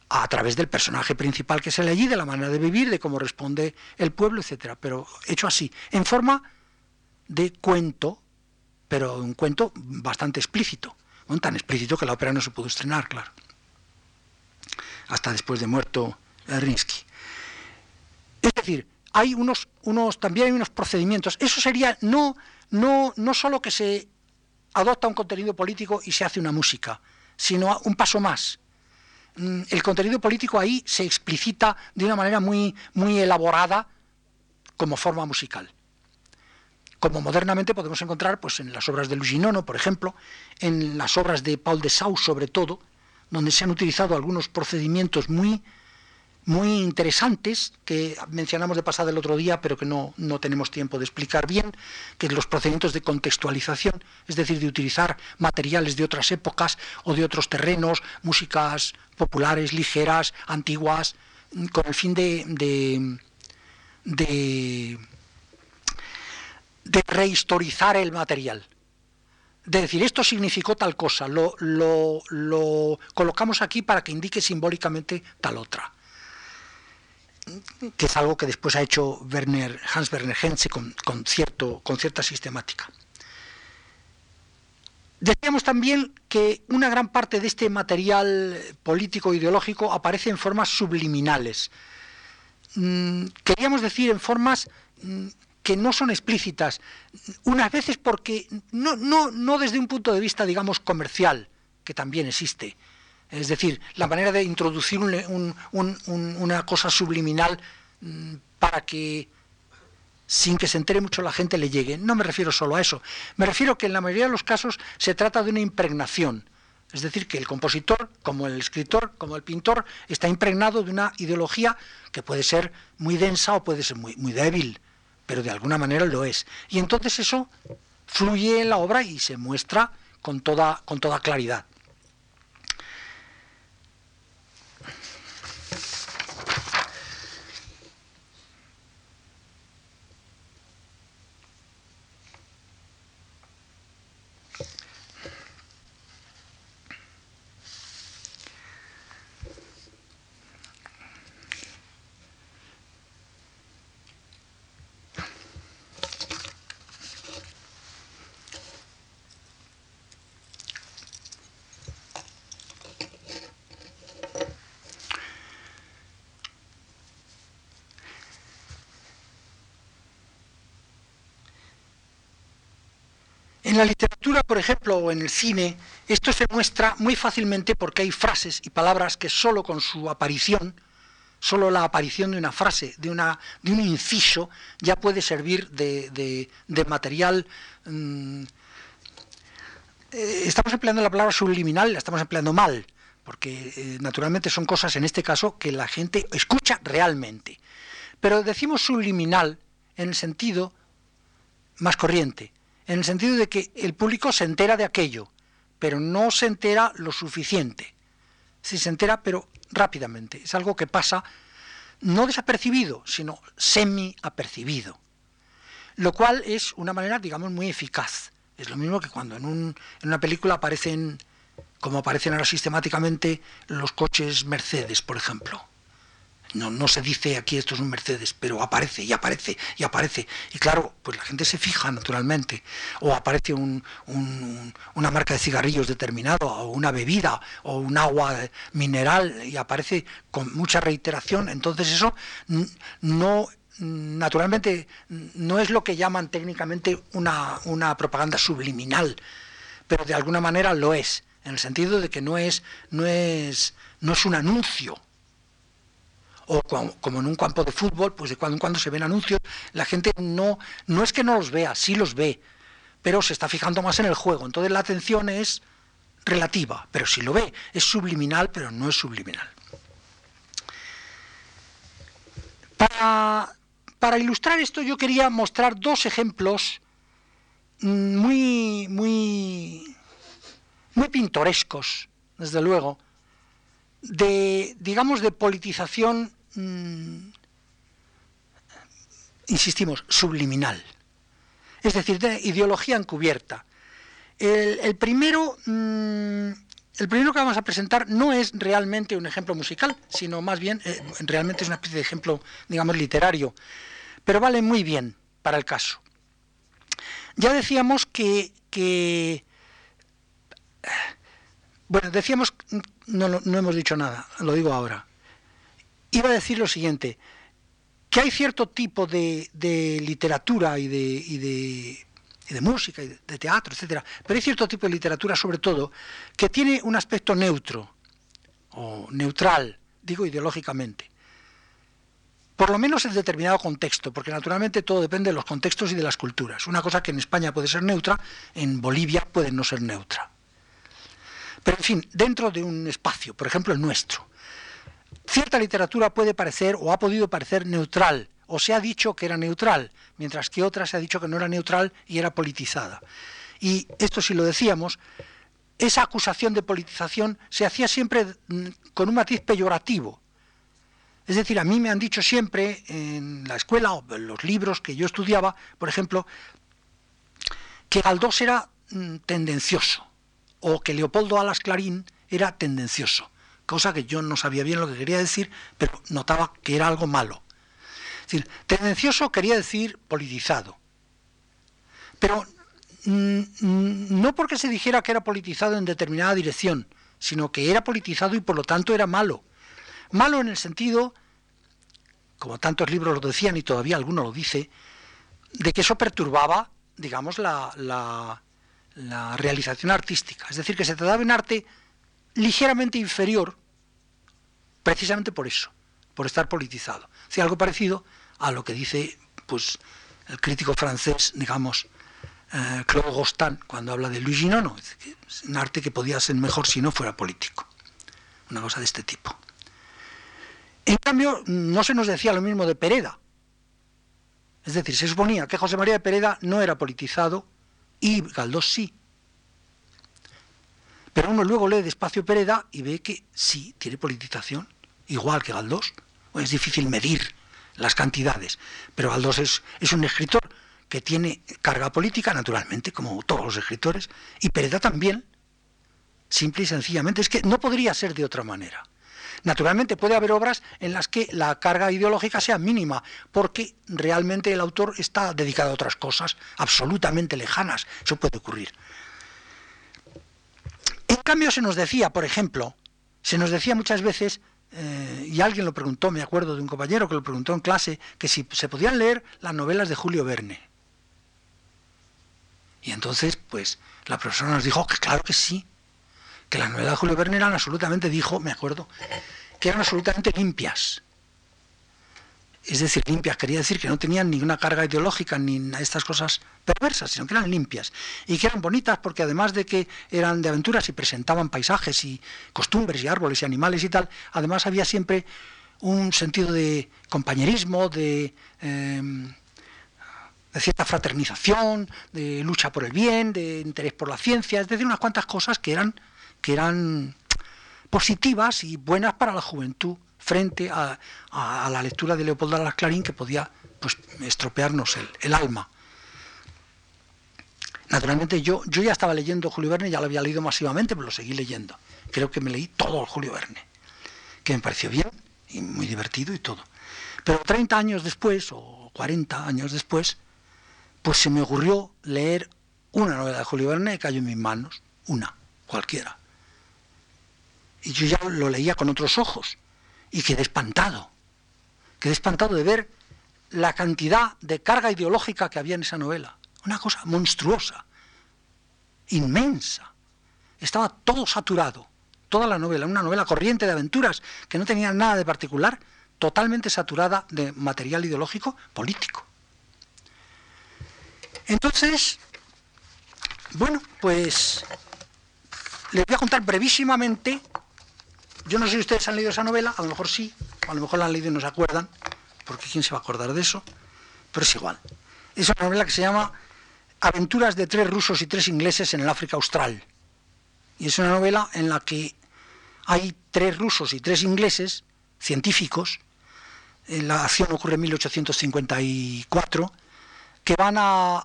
a través del personaje principal que se le allí, de la manera de vivir, de cómo responde el pueblo, etcétera, pero hecho así, en forma de cuento, pero un cuento bastante explícito, tan explícito que la ópera no se pudo estrenar, claro, hasta después de muerto Rinsky. Es decir, hay unos, unos, también hay unos procedimientos. Eso sería no, no, no solo que se adopta un contenido político y se hace una música, sino un paso más. Mm, el contenido político ahí se explicita de una manera muy, muy elaborada como forma musical. Como modernamente podemos encontrar pues, en las obras de Luginono, por ejemplo, en las obras de Paul de Sau, sobre todo, donde se han utilizado algunos procedimientos muy muy interesantes que mencionamos de pasada el otro día, pero que no, no tenemos tiempo de explicar bien, que los procedimientos de contextualización, es decir, de utilizar materiales de otras épocas o de otros terrenos, músicas populares, ligeras, antiguas, con el fin de, de, de, rehistorizar el material. De decir esto significó tal cosa, lo, lo, colocamos aquí para que indique simbólicamente tal otra que es algo que después ha hecho Werner, Hans Werner Henze con, cierto, con cierta sistemática. Decíamos también que una gran parte de este material político ideológico aparece en formas subliminales. Mm, queríamos decir en formas mm, que no son explícitas, unas veces porque no, desde un punto de vista, digamos, comercial, que también existe, es decir, la manera de introducir una cosa subliminal mm, para que sin que se entere mucho la gente le llegue. No me refiero solo a eso. Me refiero que en la mayoría de los casos se trata de una impregnación. Es decir, que el compositor, como el escritor, como el pintor, está impregnado de una ideología que puede ser muy densa o puede ser muy, muy débil, pero de alguna manera lo es. Y entonces eso fluye en la obra y se muestra con toda, con toda claridad. En la por ejemplo, en el cine, esto se muestra muy fácilmente porque hay frases y palabras que solo con su aparición, solo la aparición de una frase, de, una, de un inciso, ya puede servir de, material. Mm, eh, estamos empleando la palabra subliminal, la estamos empleando mal, porque eh, naturalmente son cosas en este caso que la gente escucha realmente. Pero decimos subliminal en el sentido más corriente en el sentido de que el público se entera de aquello, pero no se entera lo suficiente. Si se entera, pero rápidamente. Es algo que pasa no desapercibido, sino semi-apercibido. Lo cual es una manera, digamos, muy eficaz. Es lo mismo que cuando en, en una película aparecen, como aparecen ahora sistemáticamente, los coches Mercedes, por ejemplo. No, no se dice aquí esto es un Mercedes, pero aparece y aparece y aparece. Y claro, pues la gente se fija naturalmente. O aparece una marca de cigarrillos determinado, o una bebida, o un agua mineral, y aparece con mucha reiteración. Entonces eso no naturalmente no es lo que llaman técnicamente una, una propaganda subliminal, pero de alguna manera lo es, en el sentido de que no es, no es, no es un anuncio o como, en un campo de fútbol, pues de cuando en cuando se ven anuncios, la gente no, no es que no los vea, sí los ve, pero se está fijando más en el juego. Entonces la atención es relativa, pero si lo ve, es subliminal, pero no es subliminal. Para, para ilustrar esto yo quería mostrar dos ejemplos muy, muy, muy pintorescos, desde luego, de, digamos, de politización Mm, insistimos, subliminal. Es decir, de ideología encubierta. El, primero, mm, el primero que vamos a presentar no es realmente un ejemplo musical, sino más bien, eh, realmente es una especie de ejemplo, digamos, literario, pero vale muy bien para el caso. Ya decíamos que, bueno, decíamos, no, no hemos dicho nada, lo digo ahora iba a decir lo siguiente, que hay cierto tipo de, literatura y de, de, música y de, teatro, etcétera, pero hay cierto tipo de literatura sobre todo que tiene un aspecto neutro o neutral, digo ideológicamente. Por lo menos en determinado contexto, porque naturalmente todo depende de los contextos y de las culturas. Una cosa que en España puede ser neutra, en Bolivia puede no ser neutra. Pero en fin, dentro de un espacio, por ejemplo el nuestro, cierta literatura puede parecer o ha podido parecer neutral, o se ha dicho que era neutral, mientras que otra se ha dicho que no era neutral y era politizada. Y esto si lo decíamos, esa acusación de politización se hacía siempre mm, con un matiz peyorativo. Es decir, a mí me han dicho siempre en la escuela o en los libros que yo estudiaba, por ejemplo, que Galdós era mm, tendencioso o que Leopoldo Alas Clarín era tendencioso cosa que yo no sabía bien lo que quería decir, pero notaba que era algo malo. Tendencioso quería decir politizado. Pero mm, mm, no porque se dijera que era politizado en determinada dirección, sino que era politizado y por lo tanto era malo. Malo en el sentido, como tantos libros lo decían y todavía alguno lo dice, de que eso perturbaba, digamos, la, la, la realización artística. Es decir, que se trataba de un arte ligeramente inferior, precisamente por eso, por estar politizado. Si algo parecido a lo que dice pues, el crítico francés, digamos, eh, Claude Gostan, cuando habla de Luigi Nono, es un arte que podía ser mejor si no fuera político. Una cosa de este tipo. En cambio, no se nos decía lo mismo de Pereda. Es decir, se suponía que José María de Pereda no era politizado y Galdós sí. Pero uno luego lee despacio Pereda y ve que sí, tiene politización, igual que Galdós. Es difícil medir las cantidades, pero Galdós es, es un escritor que tiene carga política, naturalmente, como todos los escritores, y Pereda también, simple y sencillamente, es que no podría ser de otra manera. Naturalmente puede haber obras en las que la carga ideológica sea mínima, porque realmente el autor está dedicado a otras cosas absolutamente lejanas. Eso puede ocurrir. En cambio se nos decía, por ejemplo, se nos decía muchas veces, eh, y alguien lo preguntó, me acuerdo de un compañero que lo preguntó en clase, que si se podían leer las novelas de Julio Verne. Y entonces, pues, la profesora nos dijo que claro que sí, que las novelas de Julio Verne eran absolutamente, dijo, me acuerdo, que eran absolutamente limpias, es decir, limpias, quería decir que no tenían ninguna carga ideológica ni estas cosas perversas, sino que eran limpias. Y que eran bonitas porque además de que eran de aventuras y presentaban paisajes y costumbres y árboles y animales y tal, además había siempre un sentido de compañerismo, de, em, cierta fraternización, de lucha por el bien, de interés por la ciencia, es decir, unas cuantas cosas que eran, que eran positivas y buenas para la juventud frente a, la lectura de Leopoldo Alas Clarín que podía pues, estropearnos el, alma. Naturalmente yo, yo ya estaba leyendo Julio Verne, ya lo había leído masivamente, pero lo seguí leyendo. Creo que me leí todo el Julio Verne, que me pareció bien y muy divertido y todo. Pero 30 años después, o 40 años después, pues se me ocurrió leer una novela de Julio Verne que cayó en mis manos, una, cualquiera. Y yo ya lo leía con otros ojos y quedé espantado. Quedé espantado de ver la cantidad de carga ideológica que había en esa novela. Una cosa monstruosa, inmensa. Estaba todo saturado, toda la novela, una novela corriente de aventuras que no tenía nada de particular, totalmente saturada de material ideológico político. Entonces, bueno, pues les voy a contar brevísimamente, yo no sé si ustedes han leído esa novela, a lo mejor sí, a lo mejor la han leído y no se acuerdan, porque quién se va a acordar de eso, pero es igual. Es una novela que se llama Aventuras de tres rusos y tres ingleses en el África Austral. Y es una novela en la que hay tres rusos y tres ingleses, científicos, la acción ocurre en 1854, que van a,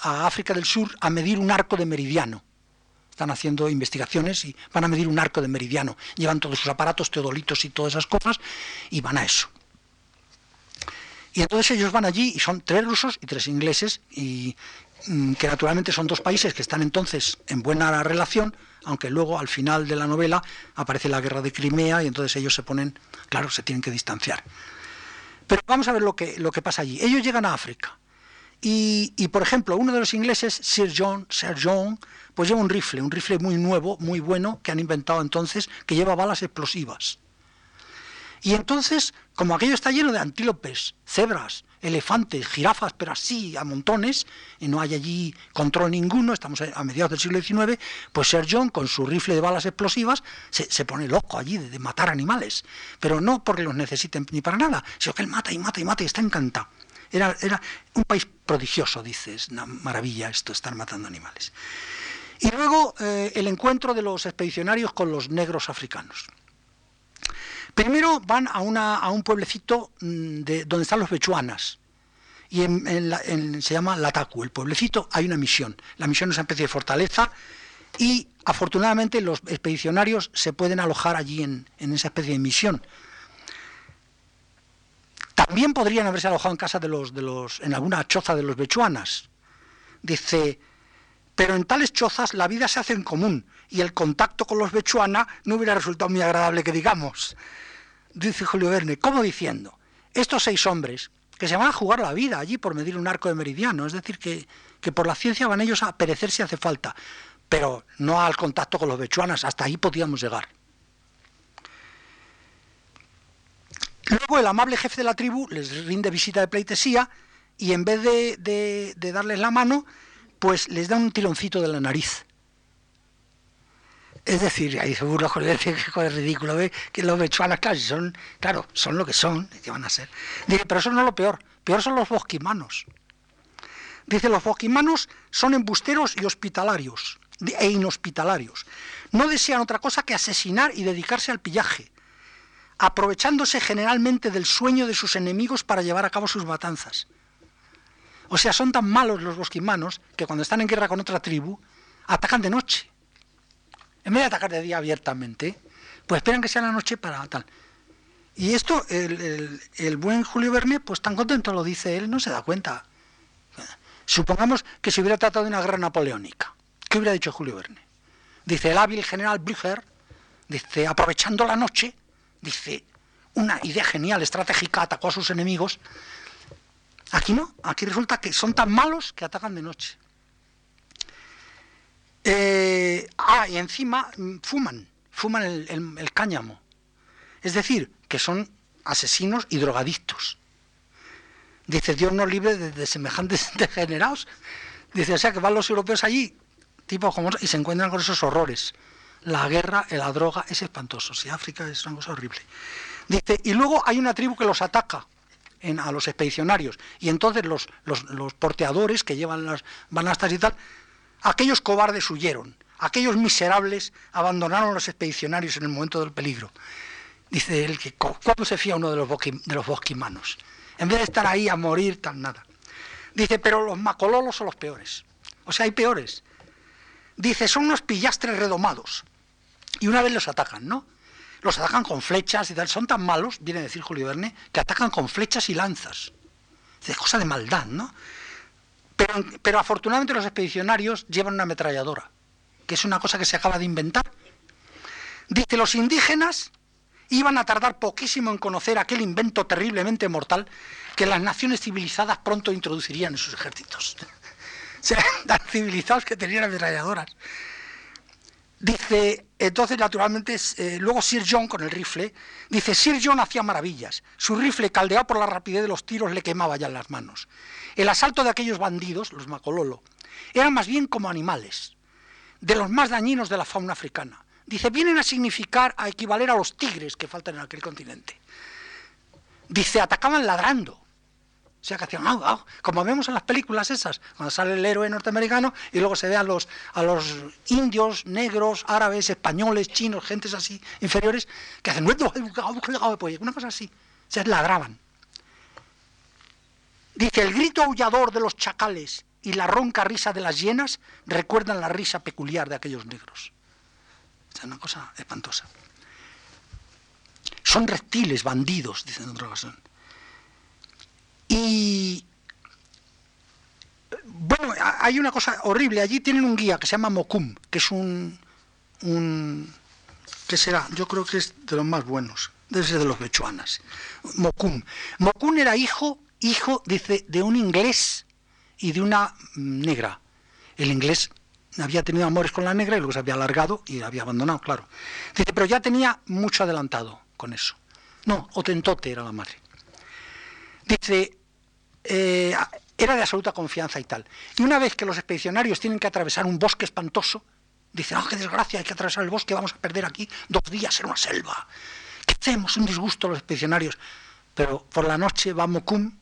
África del Sur a medir un arco de meridiano. Están haciendo investigaciones y van a medir un arco de meridiano. Llevan todos sus aparatos, teodolitos y todas esas cosas, y van a eso. Y entonces ellos van allí y son tres rusos y tres ingleses, y mm, que naturalmente son dos países que están entonces en buena relación, aunque luego al final de la novela aparece la guerra de Crimea y entonces ellos se ponen, claro, se tienen que distanciar. Pero vamos a ver lo que, lo que pasa allí. Ellos llegan a África. Y, por ejemplo, uno de los ingleses, Sir John, Sir John, pues lleva un rifle, un rifle muy nuevo, muy bueno, que han inventado entonces, que lleva balas explosivas. Y entonces, como aquello está lleno de antílopes, cebras, elefantes, jirafas, pero así a montones, y no hay allí control ninguno, estamos a mediados del siglo XIX, pues Sir John con su rifle de balas explosivas se, pone loco allí de, matar animales, pero no porque los necesiten ni para nada, sino que él mata y mata y mata y está encantado. Era, era un país prodigioso, dices, una maravilla esto, estar matando animales. Y luego eh, el encuentro de los expedicionarios con los negros africanos. Primero van a, una, a un pueblecito mm, de, donde están los bechuanas. Y se llama Lataku, el pueblecito, hay una misión. La misión es una especie de fortaleza y afortunadamente los expedicionarios se pueden alojar allí en, esa especie de misión. También podrían haberse alojado en casa de los, de los, en alguna choza de los bechuanas. Dice, pero en tales chozas la vida se hace en común y el contacto con los bechuanas no hubiera resultado muy agradable que digamos dice Julio Verne, como diciendo, estos seis hombres que se van a jugar la vida allí por medir un arco de meridiano, es decir, que, por la ciencia van ellos a perecer si hace falta, pero no al contacto con los bechuanas, hasta ahí podíamos llegar. Luego el amable jefe de la tribu les rinde visita de pleitesía y en vez de, darles la mano, pues les da un tironcito de la nariz. Es decir, ahí se burla que es ridículo, ¿ve? que los bechuanas, claro, son, claro, son lo que son, ¿qué van a ser? Dice, pero eso no es lo peor, peor son los bosquimanos. Dice, los bosquimanos son embusteros y hospitalarios, e inhospitalarios. No desean otra cosa que asesinar y dedicarse al pillaje, aprovechándose generalmente del sueño de sus enemigos para llevar a cabo sus matanzas. O sea, son tan malos los bosquimanos que cuando están en guerra con otra tribu, atacan de noche en vez de atacar de día abiertamente, pues esperan que sea la noche para tal. Y esto, el, buen Julio Verne, pues tan contento lo dice él, no se da cuenta. Supongamos que se hubiera tratado de una guerra napoleónica. ¿Qué hubiera dicho Julio Verne? Dice el hábil general Blücher, dice, aprovechando la noche, dice, una idea genial, estratégica, atacó a sus enemigos. Aquí no, aquí resulta que son tan malos que atacan de noche. Eh, ah, y encima mm, fuman, fuman el, cáñamo. Es decir, que son asesinos y drogadictos. Dice, Dios nos libre de, semejantes degenerados. Dice, o sea, que van los europeos allí, tipo como, y se encuentran con esos horrores. La guerra, la droga, es espantoso. Si África es una cosa horrible. Dice, y luego hay una tribu que los ataca a los expedicionarios. Y entonces los, los, porteadores que llevan las banastas y tal, Aquellos cobardes huyeron, aquellos miserables abandonaron los expedicionarios en el momento del peligro. Dice él que ¿cuándo se fía uno de los, de los bosquimanos? En vez de estar ahí a morir, tan nada. Dice, pero los macololos son los peores. O sea, hay peores. Dice, son unos pillastres redomados. Y una vez los atacan, ¿no? los atacan con flechas y tal. Son tan malos, viene a decir Julio Verne, que atacan con flechas y lanzas. Es cosa de maldad, ¿no? Pero, pero afortunadamente los expedicionarios llevan una ametralladora, que es una cosa que se acaba de inventar. Dice, los indígenas iban a tardar poquísimo en conocer aquel invento terriblemente mortal que las naciones civilizadas pronto introducirían en sus ejércitos. o tan civilizados que tenían ametralladoras. Dice, entonces naturalmente, eh, luego Sir John con el rifle, dice, Sir John hacía maravillas, su rifle caldeado por la rapidez de los tiros le quemaba ya en las manos. El asalto de aquellos bandidos, los Macololo, eran más bien como animales, de los más dañinos de la fauna africana. Dice, vienen a significar, a equivaler a los tigres que faltan en aquel continente. Dice, atacaban ladrando, o sea, que hacían, como vemos en las películas esas, cuando sale el héroe norteamericano y luego se ve a los, a los indios, negros, árabes, españoles, chinos, gentes así inferiores, que hacen una cosa así, se ladraban. Dice, el grito aullador de los chacales y la ronca risa de las hienas recuerdan la risa peculiar de aquellos negros. Es una cosa espantosa. Son reptiles, bandidos, dicen en otra ocasión. Y bueno, hay una cosa horrible. Allí tienen un guía que se llama Mokum, que es un, un ¿qué será? Yo creo que es de los más buenos. Debe ser de los bechuanas. Mokum. Mokum era hijo, hijo, dice, de un inglés y de una negra. El inglés había tenido amores con la negra y luego se había alargado y había abandonado, claro. Dice, pero ya tenía mucho adelantado con eso. No, Otentote era la madre. Dice, eh, era de absoluta confianza y tal. Y una vez que los expedicionarios tienen que atravesar un bosque espantoso, dicen, ¡ah, qué desgracia! Hay que atravesar el bosque, vamos a perder aquí dos días en una selva. ¿Qué hacemos? Un disgusto los expedicionarios. Pero por la noche va Mokum,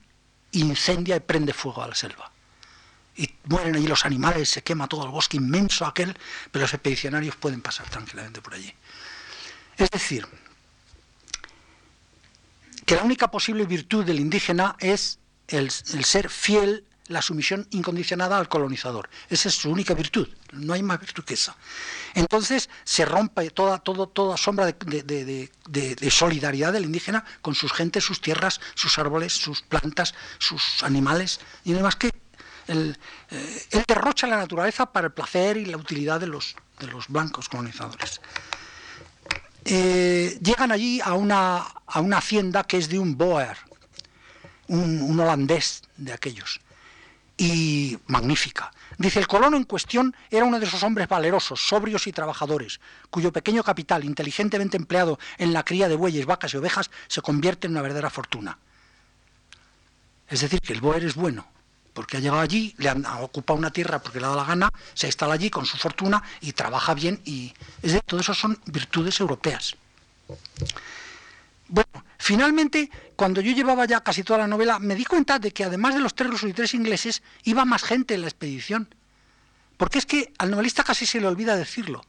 incendia y prende fuego a la selva. Y mueren allí los animales, se quema todo el bosque inmenso aquel, pero los expedicionarios pueden pasar tranquilamente por allí. Es decir, que la única posible virtud del indígena es el, ser fiel, la sumisión incondicionada al colonizador. Esa es su única virtud, no hay más virtud que esa. Entonces se rompe toda, toda sombra de, solidaridad del indígena con sus gentes, sus tierras, sus árboles, sus plantas, sus animales, y además que él, eh, él derrocha la naturaleza para el placer y la utilidad de los, de los blancos colonizadores. Eh, llegan allí a una, a una hacienda que es de un Boer, un, holandés de aquellos, y magnífica. Dice, el colono en cuestión era uno de esos hombres valerosos, sobrios y trabajadores, cuyo pequeño capital, inteligentemente empleado en la cría de bueyes, vacas y ovejas, se convierte en una verdadera fortuna. Es decir, que el Boer es bueno, porque ha llegado allí, le han ocupado una tierra porque le ha dado la gana, se instala allí con su fortuna y trabaja bien. y es decir, todo eso son virtudes europeas. Bueno, finalmente, cuando yo llevaba ya casi toda la novela, me di cuenta de que además de los tres rusos y tres ingleses, iba más gente en la expedición. Porque es que al novelista casi se le olvida decirlo.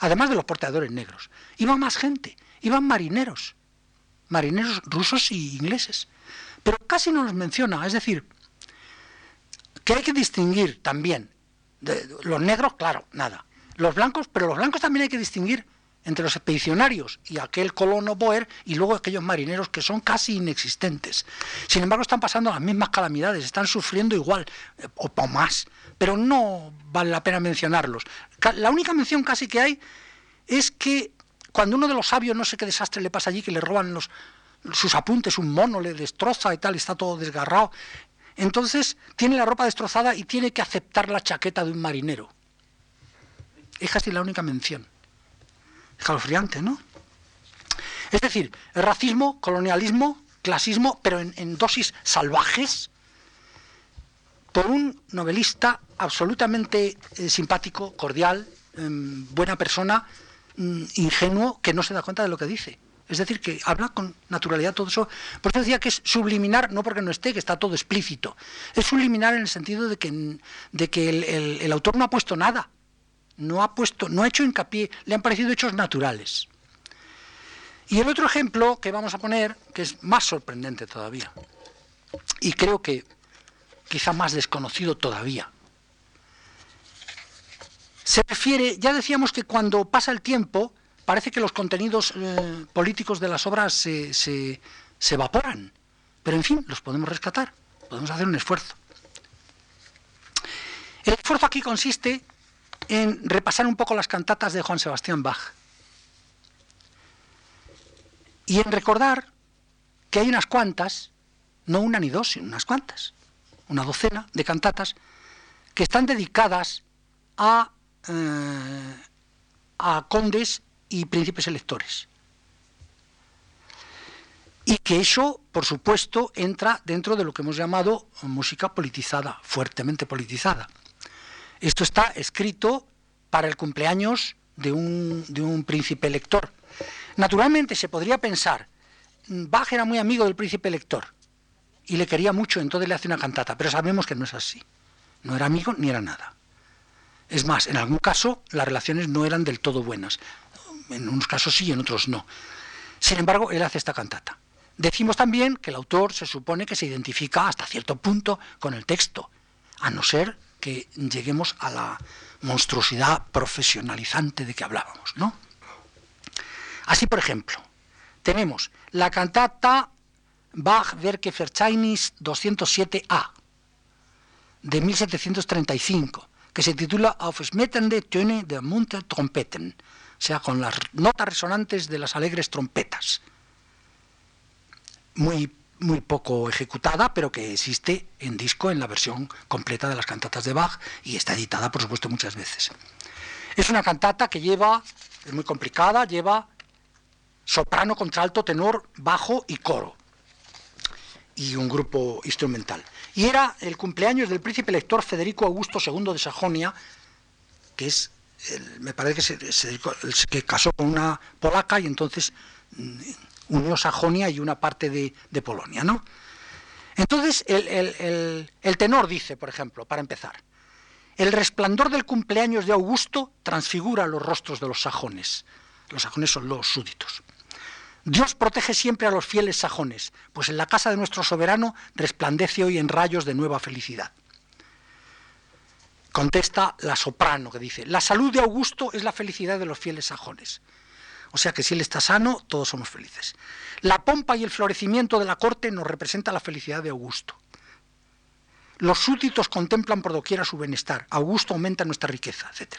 Además de los porteadores negros. Iba más gente, iban marineros. Marineros rusos y ingleses. Pero casi no los menciona. Es decir, que hay que distinguir también. De, los negros, claro, nada. Los blancos, pero los blancos también hay que distinguir entre los expedicionarios y aquel colono Boer y luego aquellos marineros que son casi inexistentes. Sin embargo, están pasando las mismas calamidades, están sufriendo igual eh, o, más, pero no vale la pena mencionarlos. La única mención casi que hay es que cuando uno de los sabios, no sé qué desastre le pasa allí, que le roban los, sus apuntes, un mono le destroza y tal, está todo desgarrado. Entonces tiene la ropa destrozada y tiene que aceptar la chaqueta de un marinero. Es casi la única mención escalofriante, ¿no? Es decir, racismo, colonialismo, clasismo, pero en, dosis salvajes, por un novelista absolutamente eh, simpático, cordial, em, buena persona, mm, ingenuo, que no se da cuenta de lo que dice. Es decir, que habla con naturalidad todo eso. Por eso decía que es subliminar, no porque no esté, que está todo explícito. Es subliminar en el sentido de que, de que el autor no ha puesto nada no ha puesto, no ha hecho hincapié, le han parecido hechos naturales. Y el otro ejemplo que vamos a poner, que es más sorprendente todavía, y creo que quizá más desconocido todavía, se refiere, ya decíamos que cuando pasa el tiempo, parece que los contenidos eh, políticos de las obras se, se, se evaporan. Pero en fin, los podemos rescatar, podemos hacer un esfuerzo. El esfuerzo aquí consiste en repasar un poco las cantatas de Juan Sebastián Bach y en recordar que hay unas cuantas, no una ni dos, sino unas cuantas, una docena de cantatas que están dedicadas a, eh, a condes y príncipes electores. Y que eso, por supuesto, entra dentro de lo que hemos llamado música politizada, fuertemente politizada. Esto está escrito para el cumpleaños de un, de un príncipe elector. Naturalmente se podría pensar, Bach era muy amigo del príncipe elector y le quería mucho, entonces le hace una cantata, pero sabemos que no es así. No era amigo ni era nada. Es más, en algún caso las relaciones no eran del todo buenas. En unos casos sí, en otros no. Sin embargo, él hace esta cantata. Decimos también que el autor se supone que se identifica hasta cierto punto con el texto, a no ser que lleguemos a la monstruosidad profesionalizante de que hablábamos, ¿no? Así, por ejemplo, tenemos la cantata Bach Werke Verzeichnis 207a de 1735, que se titula Auf schmetternde Töne der munter Trompeten, o sea, con las notas resonantes de las alegres trompetas. Muy muy poco ejecutada, pero que existe en disco en la versión completa de las cantatas de Bach y está editada, por supuesto, muchas veces. Es una cantata que lleva, es muy complicada, lleva soprano, contralto, tenor, bajo y coro. Y un grupo instrumental. Y era el cumpleaños del príncipe elector Federico Augusto II de Sajonia, que es, me parece que se, que casó con una polaca y entonces mm, unió Sajonia y una parte de, Polonia, ¿no? Entonces, el, el, tenor dice, por ejemplo, para empezar, el resplandor del cumpleaños de Augusto transfigura los rostros de los sajones. Los sajones son los súditos. Dios protege siempre a los fieles sajones, pues en la casa de nuestro soberano resplandece hoy en rayos de nueva felicidad. Contesta la soprano que dice, la salud de Augusto es la felicidad de los fieles sajones. O sea que si él está sano, todos somos felices. La pompa y el florecimiento de la corte nos representa la felicidad de Augusto. Los súbditos contemplan por doquiera su bienestar. Augusto aumenta nuestra riqueza, etc.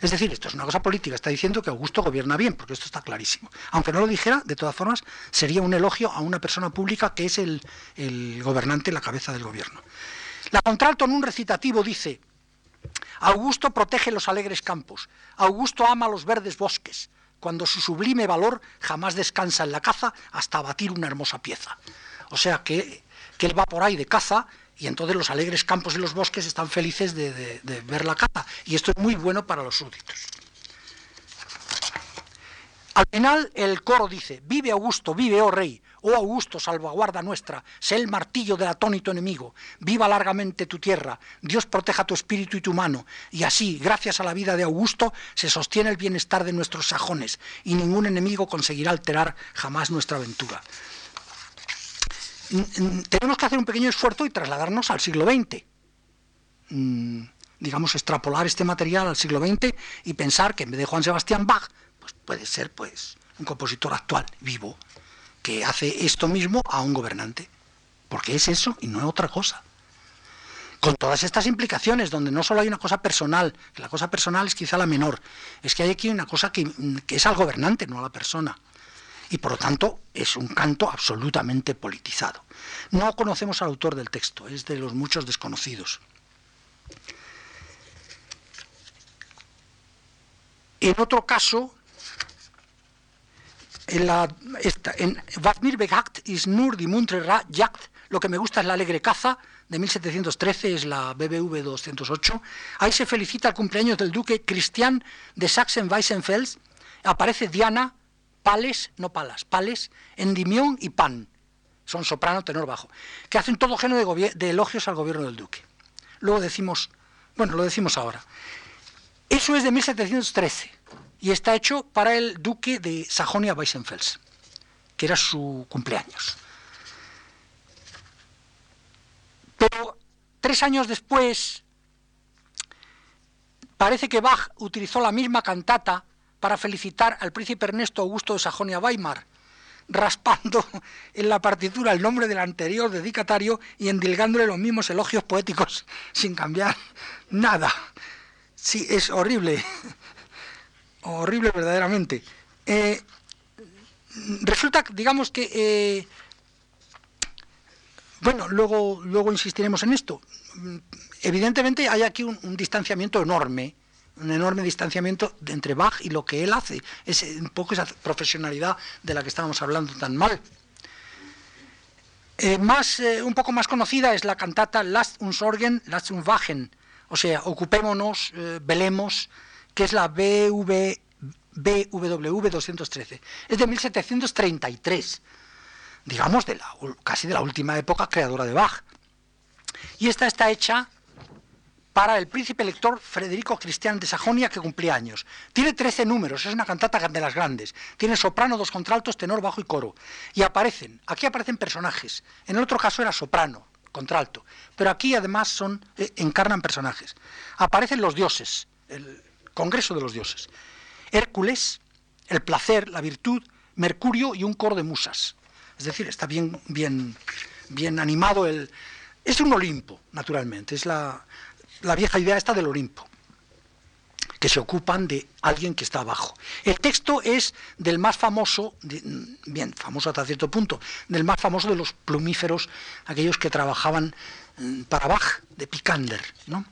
Es decir, esto es una cosa política. Está diciendo que Augusto gobierna bien, porque esto está clarísimo. Aunque no lo dijera, de todas formas, sería un elogio a una persona pública que es el, el gobernante, la cabeza del gobierno. La contralto en un recitativo dice, Augusto protege los alegres campos, Augusto ama los verdes bosques, cuando su sublime valor jamás descansa en la caza hasta abatir una hermosa pieza. O sea que, él va por ahí de caza y entonces los alegres campos y los bosques están felices de, ver la caza. Y esto es muy bueno para los súbditos. Al final el coro dice, vive Augusto, vive, oh rey, Oh Augusto, salvaguarda nuestra, sé el martillo del atónito enemigo, viva largamente tu tierra, Dios proteja tu espíritu y tu mano, y así, gracias a la vida de Augusto, se sostiene el bienestar de nuestros sajones, y ningún enemigo conseguirá alterar jamás nuestra aventura. Tenemos que hacer un pequeño esfuerzo y trasladarnos al siglo XX. Mm, digamos, extrapolar este material al siglo XX y pensar que en vez de Juan Sebastián Bach, pues puede ser pues un compositor actual, vivo, que hace esto mismo a un gobernante, porque es eso y no es otra cosa. Con todas estas implicaciones, donde no solo hay una cosa personal, que la cosa personal es quizá la menor, es que hay aquí una cosa que, es al gobernante, no a la persona. Y por lo tanto es un canto absolutamente politizado. No conocemos al autor del texto, es de los muchos desconocidos. En otro caso, en la esta, en is nur die muntre Jagd, lo que me gusta es la alegre caza, de 1713, es la BBV 208. Ahí se felicita el cumpleaños del duque Christian de Sachsen-Weissenfels. Aparece Diana, Pales, no Palas, Pales, Endimión y Pan. Son soprano, tenor bajo. Que hacen todo género de elogios al gobierno del duque. Luego decimos, bueno, lo decimos ahora. Eso es de 1713 y está hecho para el duque de Sajonia-Weissenfels, que era su cumpleaños. Pero tres años después, parece que Bach utilizó la misma cantata para felicitar al príncipe Ernesto Augusto de Sajonia-Weimar, raspando en la partitura el nombre del anterior dedicatario y endilgándole los mismos elogios poéticos sin cambiar nada. Sí, es horrible, horrible verdaderamente. Eh, resulta, digamos que, eh, bueno, luego, luego insistiremos en esto. Evidentemente hay aquí un distanciamiento enorme un enorme distanciamiento entre Bach y lo que él hace. Es un poco esa profesionalidad de la que estábamos hablando tan mal. Eh, más, eh, un poco más conocida es la cantata Last uns Sorgen, Last uns Wagen, o sea, ocupémonos, eh, velemos, que es la BW, BWV 213. Es de 1733, digamos, de la, casi de la última época creadora de Bach. Y esta está hecha para el príncipe elector Federico Cristian de Sajonia, que cumplía años. Tiene 13 números, es una cantata de las grandes. Tiene soprano, dos contraltos, tenor, bajo y coro. Y aparecen, aquí aparecen personajes. En el otro caso era soprano, contralto. Pero aquí además son, eh, encarnan personajes. Aparecen los dioses, Congreso de los Dioses. Hércules, el placer, la virtud, Mercurio y un coro de musas. Es decir, está bien, bien, bien animado el... Es un Olimpo, naturalmente. Es la, la vieja idea está del Olimpo, que se ocupan de alguien que está abajo. El texto es del más famoso, bien, famoso hasta cierto punto, del más famoso de los plumíferos, aquellos que trabajaban mm, para Bach, de Picander. ¿no?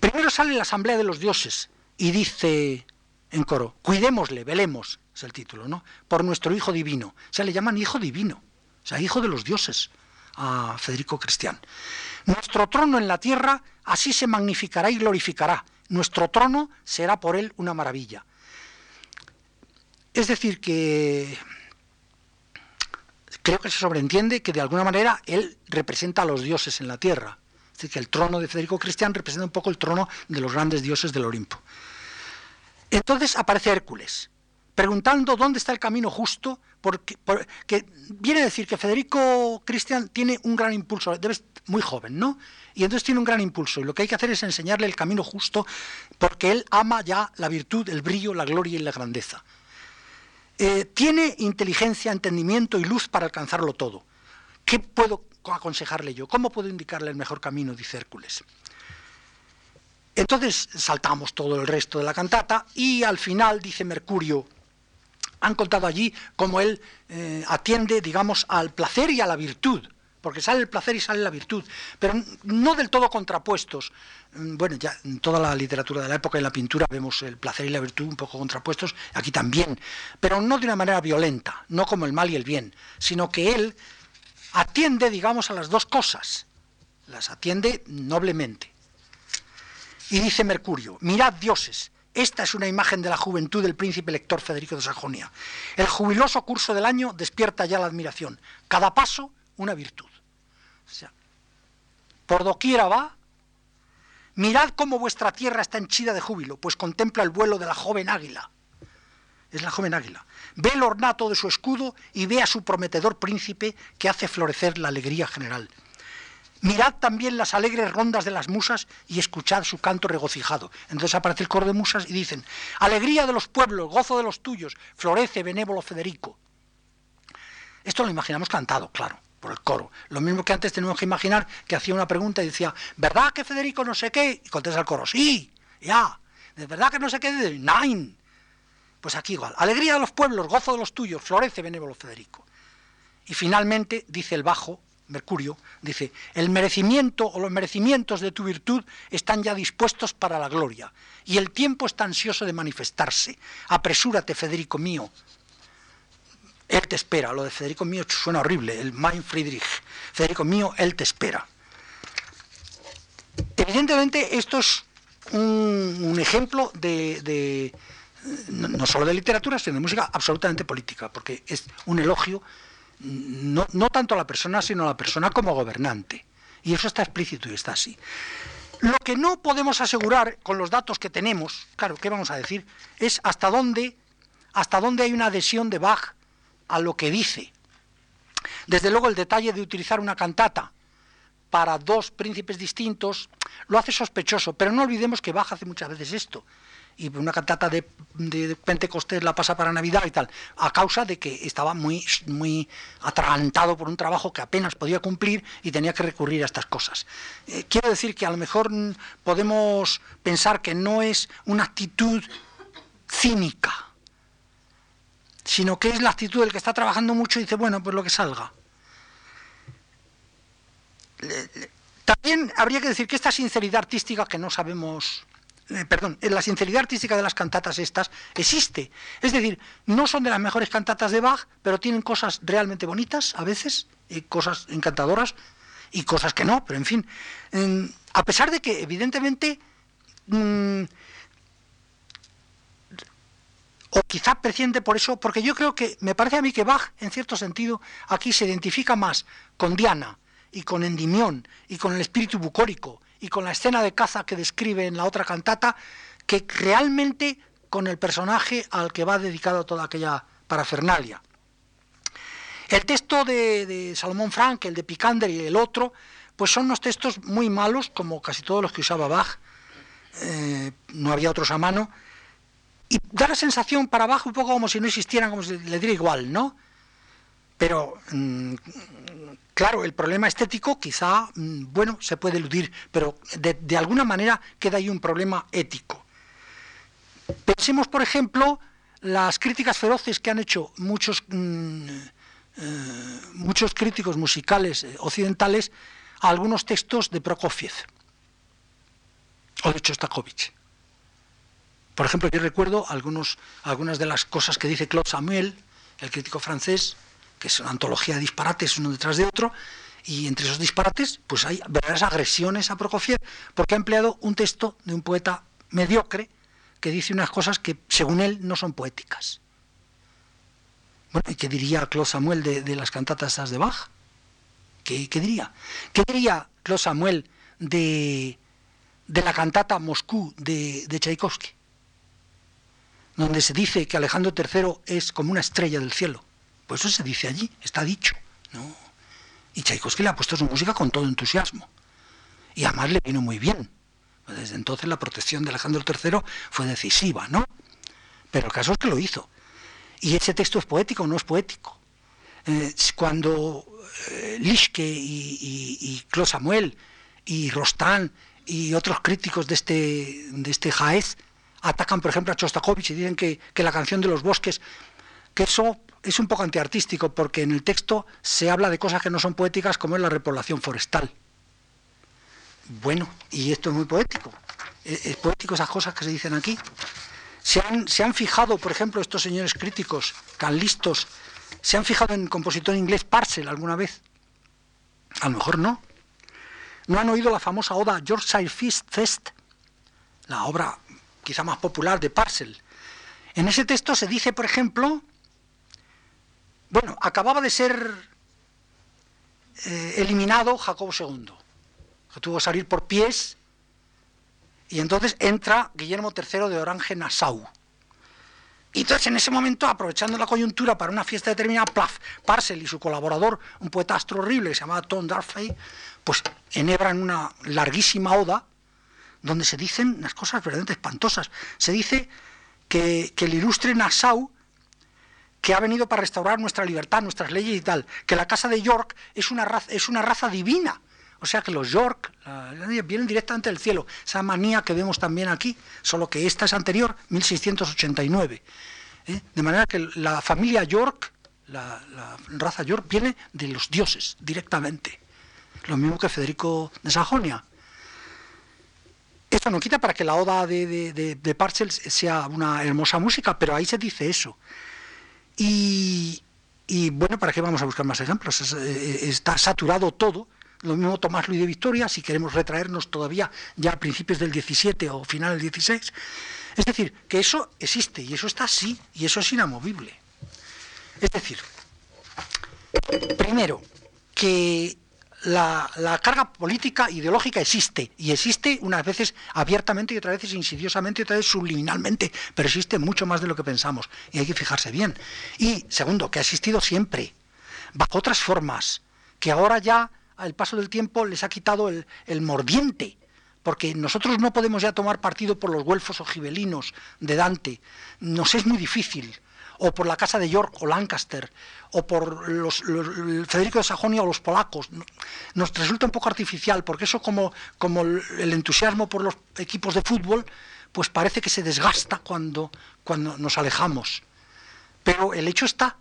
Primero sale la Asamblea de los Dioses y dice en coro, cuidémosle, velemos, es el título, ¿no? Por nuestro Hijo Divino. O sea, le llaman Hijo Divino, o sea, Hijo de los Dioses a Federico Cristian. Nuestro trono en la tierra así se magnificará y glorificará. Nuestro trono será por él una maravilla. Es decir, que creo que se sobreentiende que de alguna manera él representa a los dioses en la tierra. Decir, que el trono de Federico Cristian representa un poco el trono de los grandes dioses del Olimpo. Entonces aparece Hércules, preguntando dónde está el camino justo, porque, viene a decir que Federico Cristian tiene un gran impulso, debe muy joven, ¿no? Y entonces tiene un gran impulso y lo que hay que hacer es enseñarle el camino justo porque él ama ya la virtud, el brillo, la gloria y la grandeza. Eh, tiene inteligencia, entendimiento y luz para alcanzarlo todo. ¿Qué puedo aconsejarle yo? ¿Cómo puedo indicarle el mejor camino? dice Hércules. Entonces saltamos todo el resto de la cantata y al final dice Mercurio, han contado allí cómo él eh, atiende, digamos, al placer y a la virtud porque sale el placer y sale la virtud, pero no del todo contrapuestos. Mm, bueno, ya en toda la literatura de la época y en la pintura vemos el placer y la virtud un poco contrapuestos, aquí también, pero no de una manera violenta, no como el mal y el bien, sino que él atiende, digamos, a las dos cosas, las atiende noblemente. Y dice Mercurio, mirad dioses, esta es una imagen de la juventud del príncipe elector Federico de Sajonia. El jubiloso curso del año despierta ya la admiración. Cada paso, una virtud. O sea, por doquiera va, mirad cómo vuestra tierra está henchida de júbilo, pues contempla el vuelo de la joven águila. Es la joven águila. Ve el ornato de su escudo y ve a su prometedor príncipe que hace florecer la alegría general. Mirad también las alegres rondas de las musas y escuchad su canto regocijado. Entonces aparece el coro de musas y dicen, alegría de los pueblos, gozo de los tuyos, florece benévolo Federico. Esto lo imaginamos cantado, claro por el coro. Lo mismo que antes tenemos que imaginar que hacía una pregunta y decía, ¿verdad que Federico no sé qué? Y contesta el coro, sí, ya. ¿De verdad que no sé qué? Nine. Pues aquí igual. Alegría de los pueblos, gozo de los tuyos, florece benévolo Federico. Y finalmente dice el bajo, Mercurio, dice, el merecimiento o los merecimientos de tu virtud están ya dispuestos para la gloria, y el tiempo está ansioso de manifestarse. Apresúrate, Federico mío, él te espera. Lo de Federico mío suena horrible, el Mein Friedrich. Federico mío, él te espera. Evidentemente, esto es un, ejemplo de, no, solo de literatura, sino de música absolutamente política, porque es un elogio no, no tanto a la persona, sino a la persona como gobernante. Y eso está explícito y está así. Lo que no podemos asegurar con los datos que tenemos, claro, ¿qué vamos a decir? Es hasta dónde, hasta dónde hay una adhesión de Bach a lo que dice. Desde luego el detalle de utilizar una cantata para dos príncipes distintos lo hace sospechoso, pero no olvidemos que Bach hace muchas veces esto. Y una cantata de, de, Pentecostés la pasa para Navidad y tal, a causa de que estaba muy, muy atragantado por un trabajo que apenas podía cumplir y tenía que recurrir a estas cosas. Eh, quiero decir que a lo mejor podemos pensar que no es una actitud cínica, sino que es la actitud del que está trabajando mucho y dice, bueno, pues lo que salga. También habría que decir que esta sinceridad artística que no sabemos, eh, perdón, la sinceridad artística de las cantatas estas existe. Es decir, no son de las mejores cantatas de Bach, pero tienen cosas realmente bonitas a veces, y cosas encantadoras y cosas que no, pero en fin, a pesar de que evidentemente mm, o quizá presciende por eso, porque yo creo que me parece a mí que Bach, en cierto sentido, aquí se identifica más con Diana y con Endimión y con el espíritu bucólico y con la escena de caza que describe en la otra cantata, que realmente con el personaje al que va dedicado toda aquella parafernalia. El texto de, Salomón Frank, el de Picander y el otro, pues son unos textos muy malos, como casi todos los que usaba Bach, eh, no había otros a mano, y da la sensación para abajo un poco como si no existieran, como si le diera igual, ¿no? Pero, mm, claro, el problema estético quizá, mm, bueno, se puede eludir, pero de, alguna manera queda ahí un problema ético. Pensemos, por ejemplo, las críticas feroces que han hecho muchos, mm, eh, muchos críticos musicales eh, occidentales a algunos textos de Prokofiev o de Chostakovich. Por ejemplo, yo recuerdo algunas de las cosas que dice Claude Samuel, el crítico francés, que es una antología de disparates uno detrás de otro, y entre esos disparates pues hay verdaderas agresiones a Prokofiev, porque ha empleado un texto de un poeta mediocre que dice unas cosas que, según él, no son poéticas. Bueno, ¿y qué diría Claude Samuel de, las cantatas de Bach? ¿Qué, diría? ¿Qué diría Claude Samuel de, de la cantata Moscú de, de Tchaikovsky? donde se dice que Alejandro III es como una estrella del cielo. Pues eso se dice allí, está dicho. ¿no? Y Tchaikovsky le ha puesto su música con todo entusiasmo. Y además le vino muy bien. Desde entonces la protección de Alejandro III fue decisiva, ¿no? Pero el caso es que lo hizo. Y ese texto es poético o no es poético. Eh, cuando eh, Lischke y, Claude Samuel y Rostán y otros críticos de este, de este Jaez atacan, por ejemplo, a Chostakovich y dicen que, la canción de los bosques, que eso es un poco antiartístico, porque en el texto se habla de cosas que no son poéticas, como es la repoblación forestal. Bueno, y esto es muy poético. Es, es poético esas cosas que se dicen aquí. Se han, se han fijado, por ejemplo, estos señores críticos, tan listos, se han fijado en el compositor inglés Parcel alguna vez. A lo mejor no. ¿No han oído la famosa oda Yorkshire Feast Fest? La obra quizá más popular de Parcel. En ese texto se dice, por ejemplo, bueno, acababa de ser eh, eliminado Jacobo II, que tuvo que salir por pies, y entonces entra Guillermo III de Orange-Nassau. Y entonces en ese momento, aprovechando la coyuntura para una fiesta determinada, Plaf, Parcel y su colaborador, un poetastro horrible que se llamaba Tom Darfey, pues enhebran una larguísima oda donde se dicen unas cosas verdaderamente espantosas. Se dice que, el ilustre Nassau, que ha venido para restaurar nuestra libertad, nuestras leyes y tal, que la casa de York es una raza, es una raza divina. O sea que los York vienen directamente del cielo. Esa manía que vemos también aquí, solo que esta es anterior, 1689. ¿eh? De manera que la familia York, la, raza York, viene de los dioses directamente. Lo mismo que Federico de Sajonia. Esto no quita para que la oda de, de, sea una hermosa música, pero ahí se dice eso. Y, bueno, ¿para qué vamos a buscar más ejemplos? Eh, está saturado todo. Lo mismo Tomás Luis de Victoria, si queremos retraernos todavía ya a principios del 17 o final del 16. Es decir, que eso existe y eso está así y eso es inamovible. Es decir, primero, que la, carga política ideológica existe, y existe unas veces abiertamente y otras veces insidiosamente y otras veces subliminalmente, pero existe mucho más de lo que pensamos, y hay que fijarse bien. Y segundo, que ha existido siempre, bajo otras formas, que ahora ya, al paso del tiempo, les ha quitado el, mordiente, porque nosotros no podemos ya tomar partido por los güelfos o gibelinos de Dante, nos es muy difícil, o por la casa de York o Lancaster, o por los, Federico de Sajonia o los polacos. Nos resulta un poco artificial, porque eso como, como el entusiasmo por los equipos de fútbol, pues parece que se desgasta cuando, cuando nos alejamos. Pero el hecho está.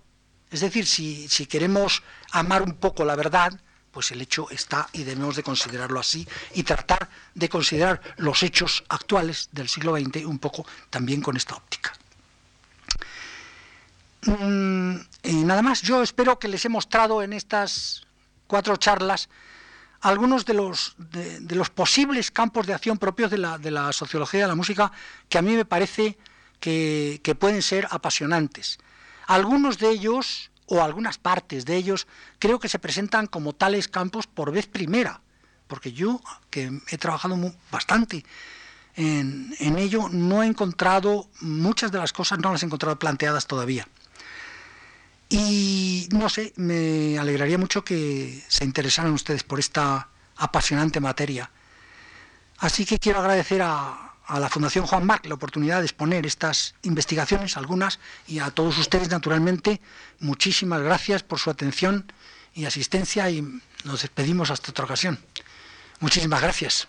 Es decir, si, si queremos amar un poco la verdad, pues el hecho está y debemos de considerarlo así y tratar de considerar los hechos actuales del siglo XX un poco también con esta óptica. Mm, y nada más, yo espero que les he mostrado en estas cuatro charlas algunos de los, posibles campos de acción propios de la, sociología de la música que a mí me parece que, que pueden ser apasionantes. Algunos de ellos, o algunas partes de ellos, creo que se presentan como tales campos por vez primera, porque yo, que he trabajado bastante en, en ello, no he encontrado, muchas de las cosas no las he encontrado planteadas todavía. Y no sé, me alegraría mucho que se interesaran ustedes por esta apasionante materia. Así que quiero agradecer a, la Fundación Juan Marc la oportunidad de exponer estas investigaciones, algunas, y a todos ustedes, naturalmente, muchísimas gracias por su atención y asistencia y nos despedimos hasta otra ocasión. Muchísimas gracias.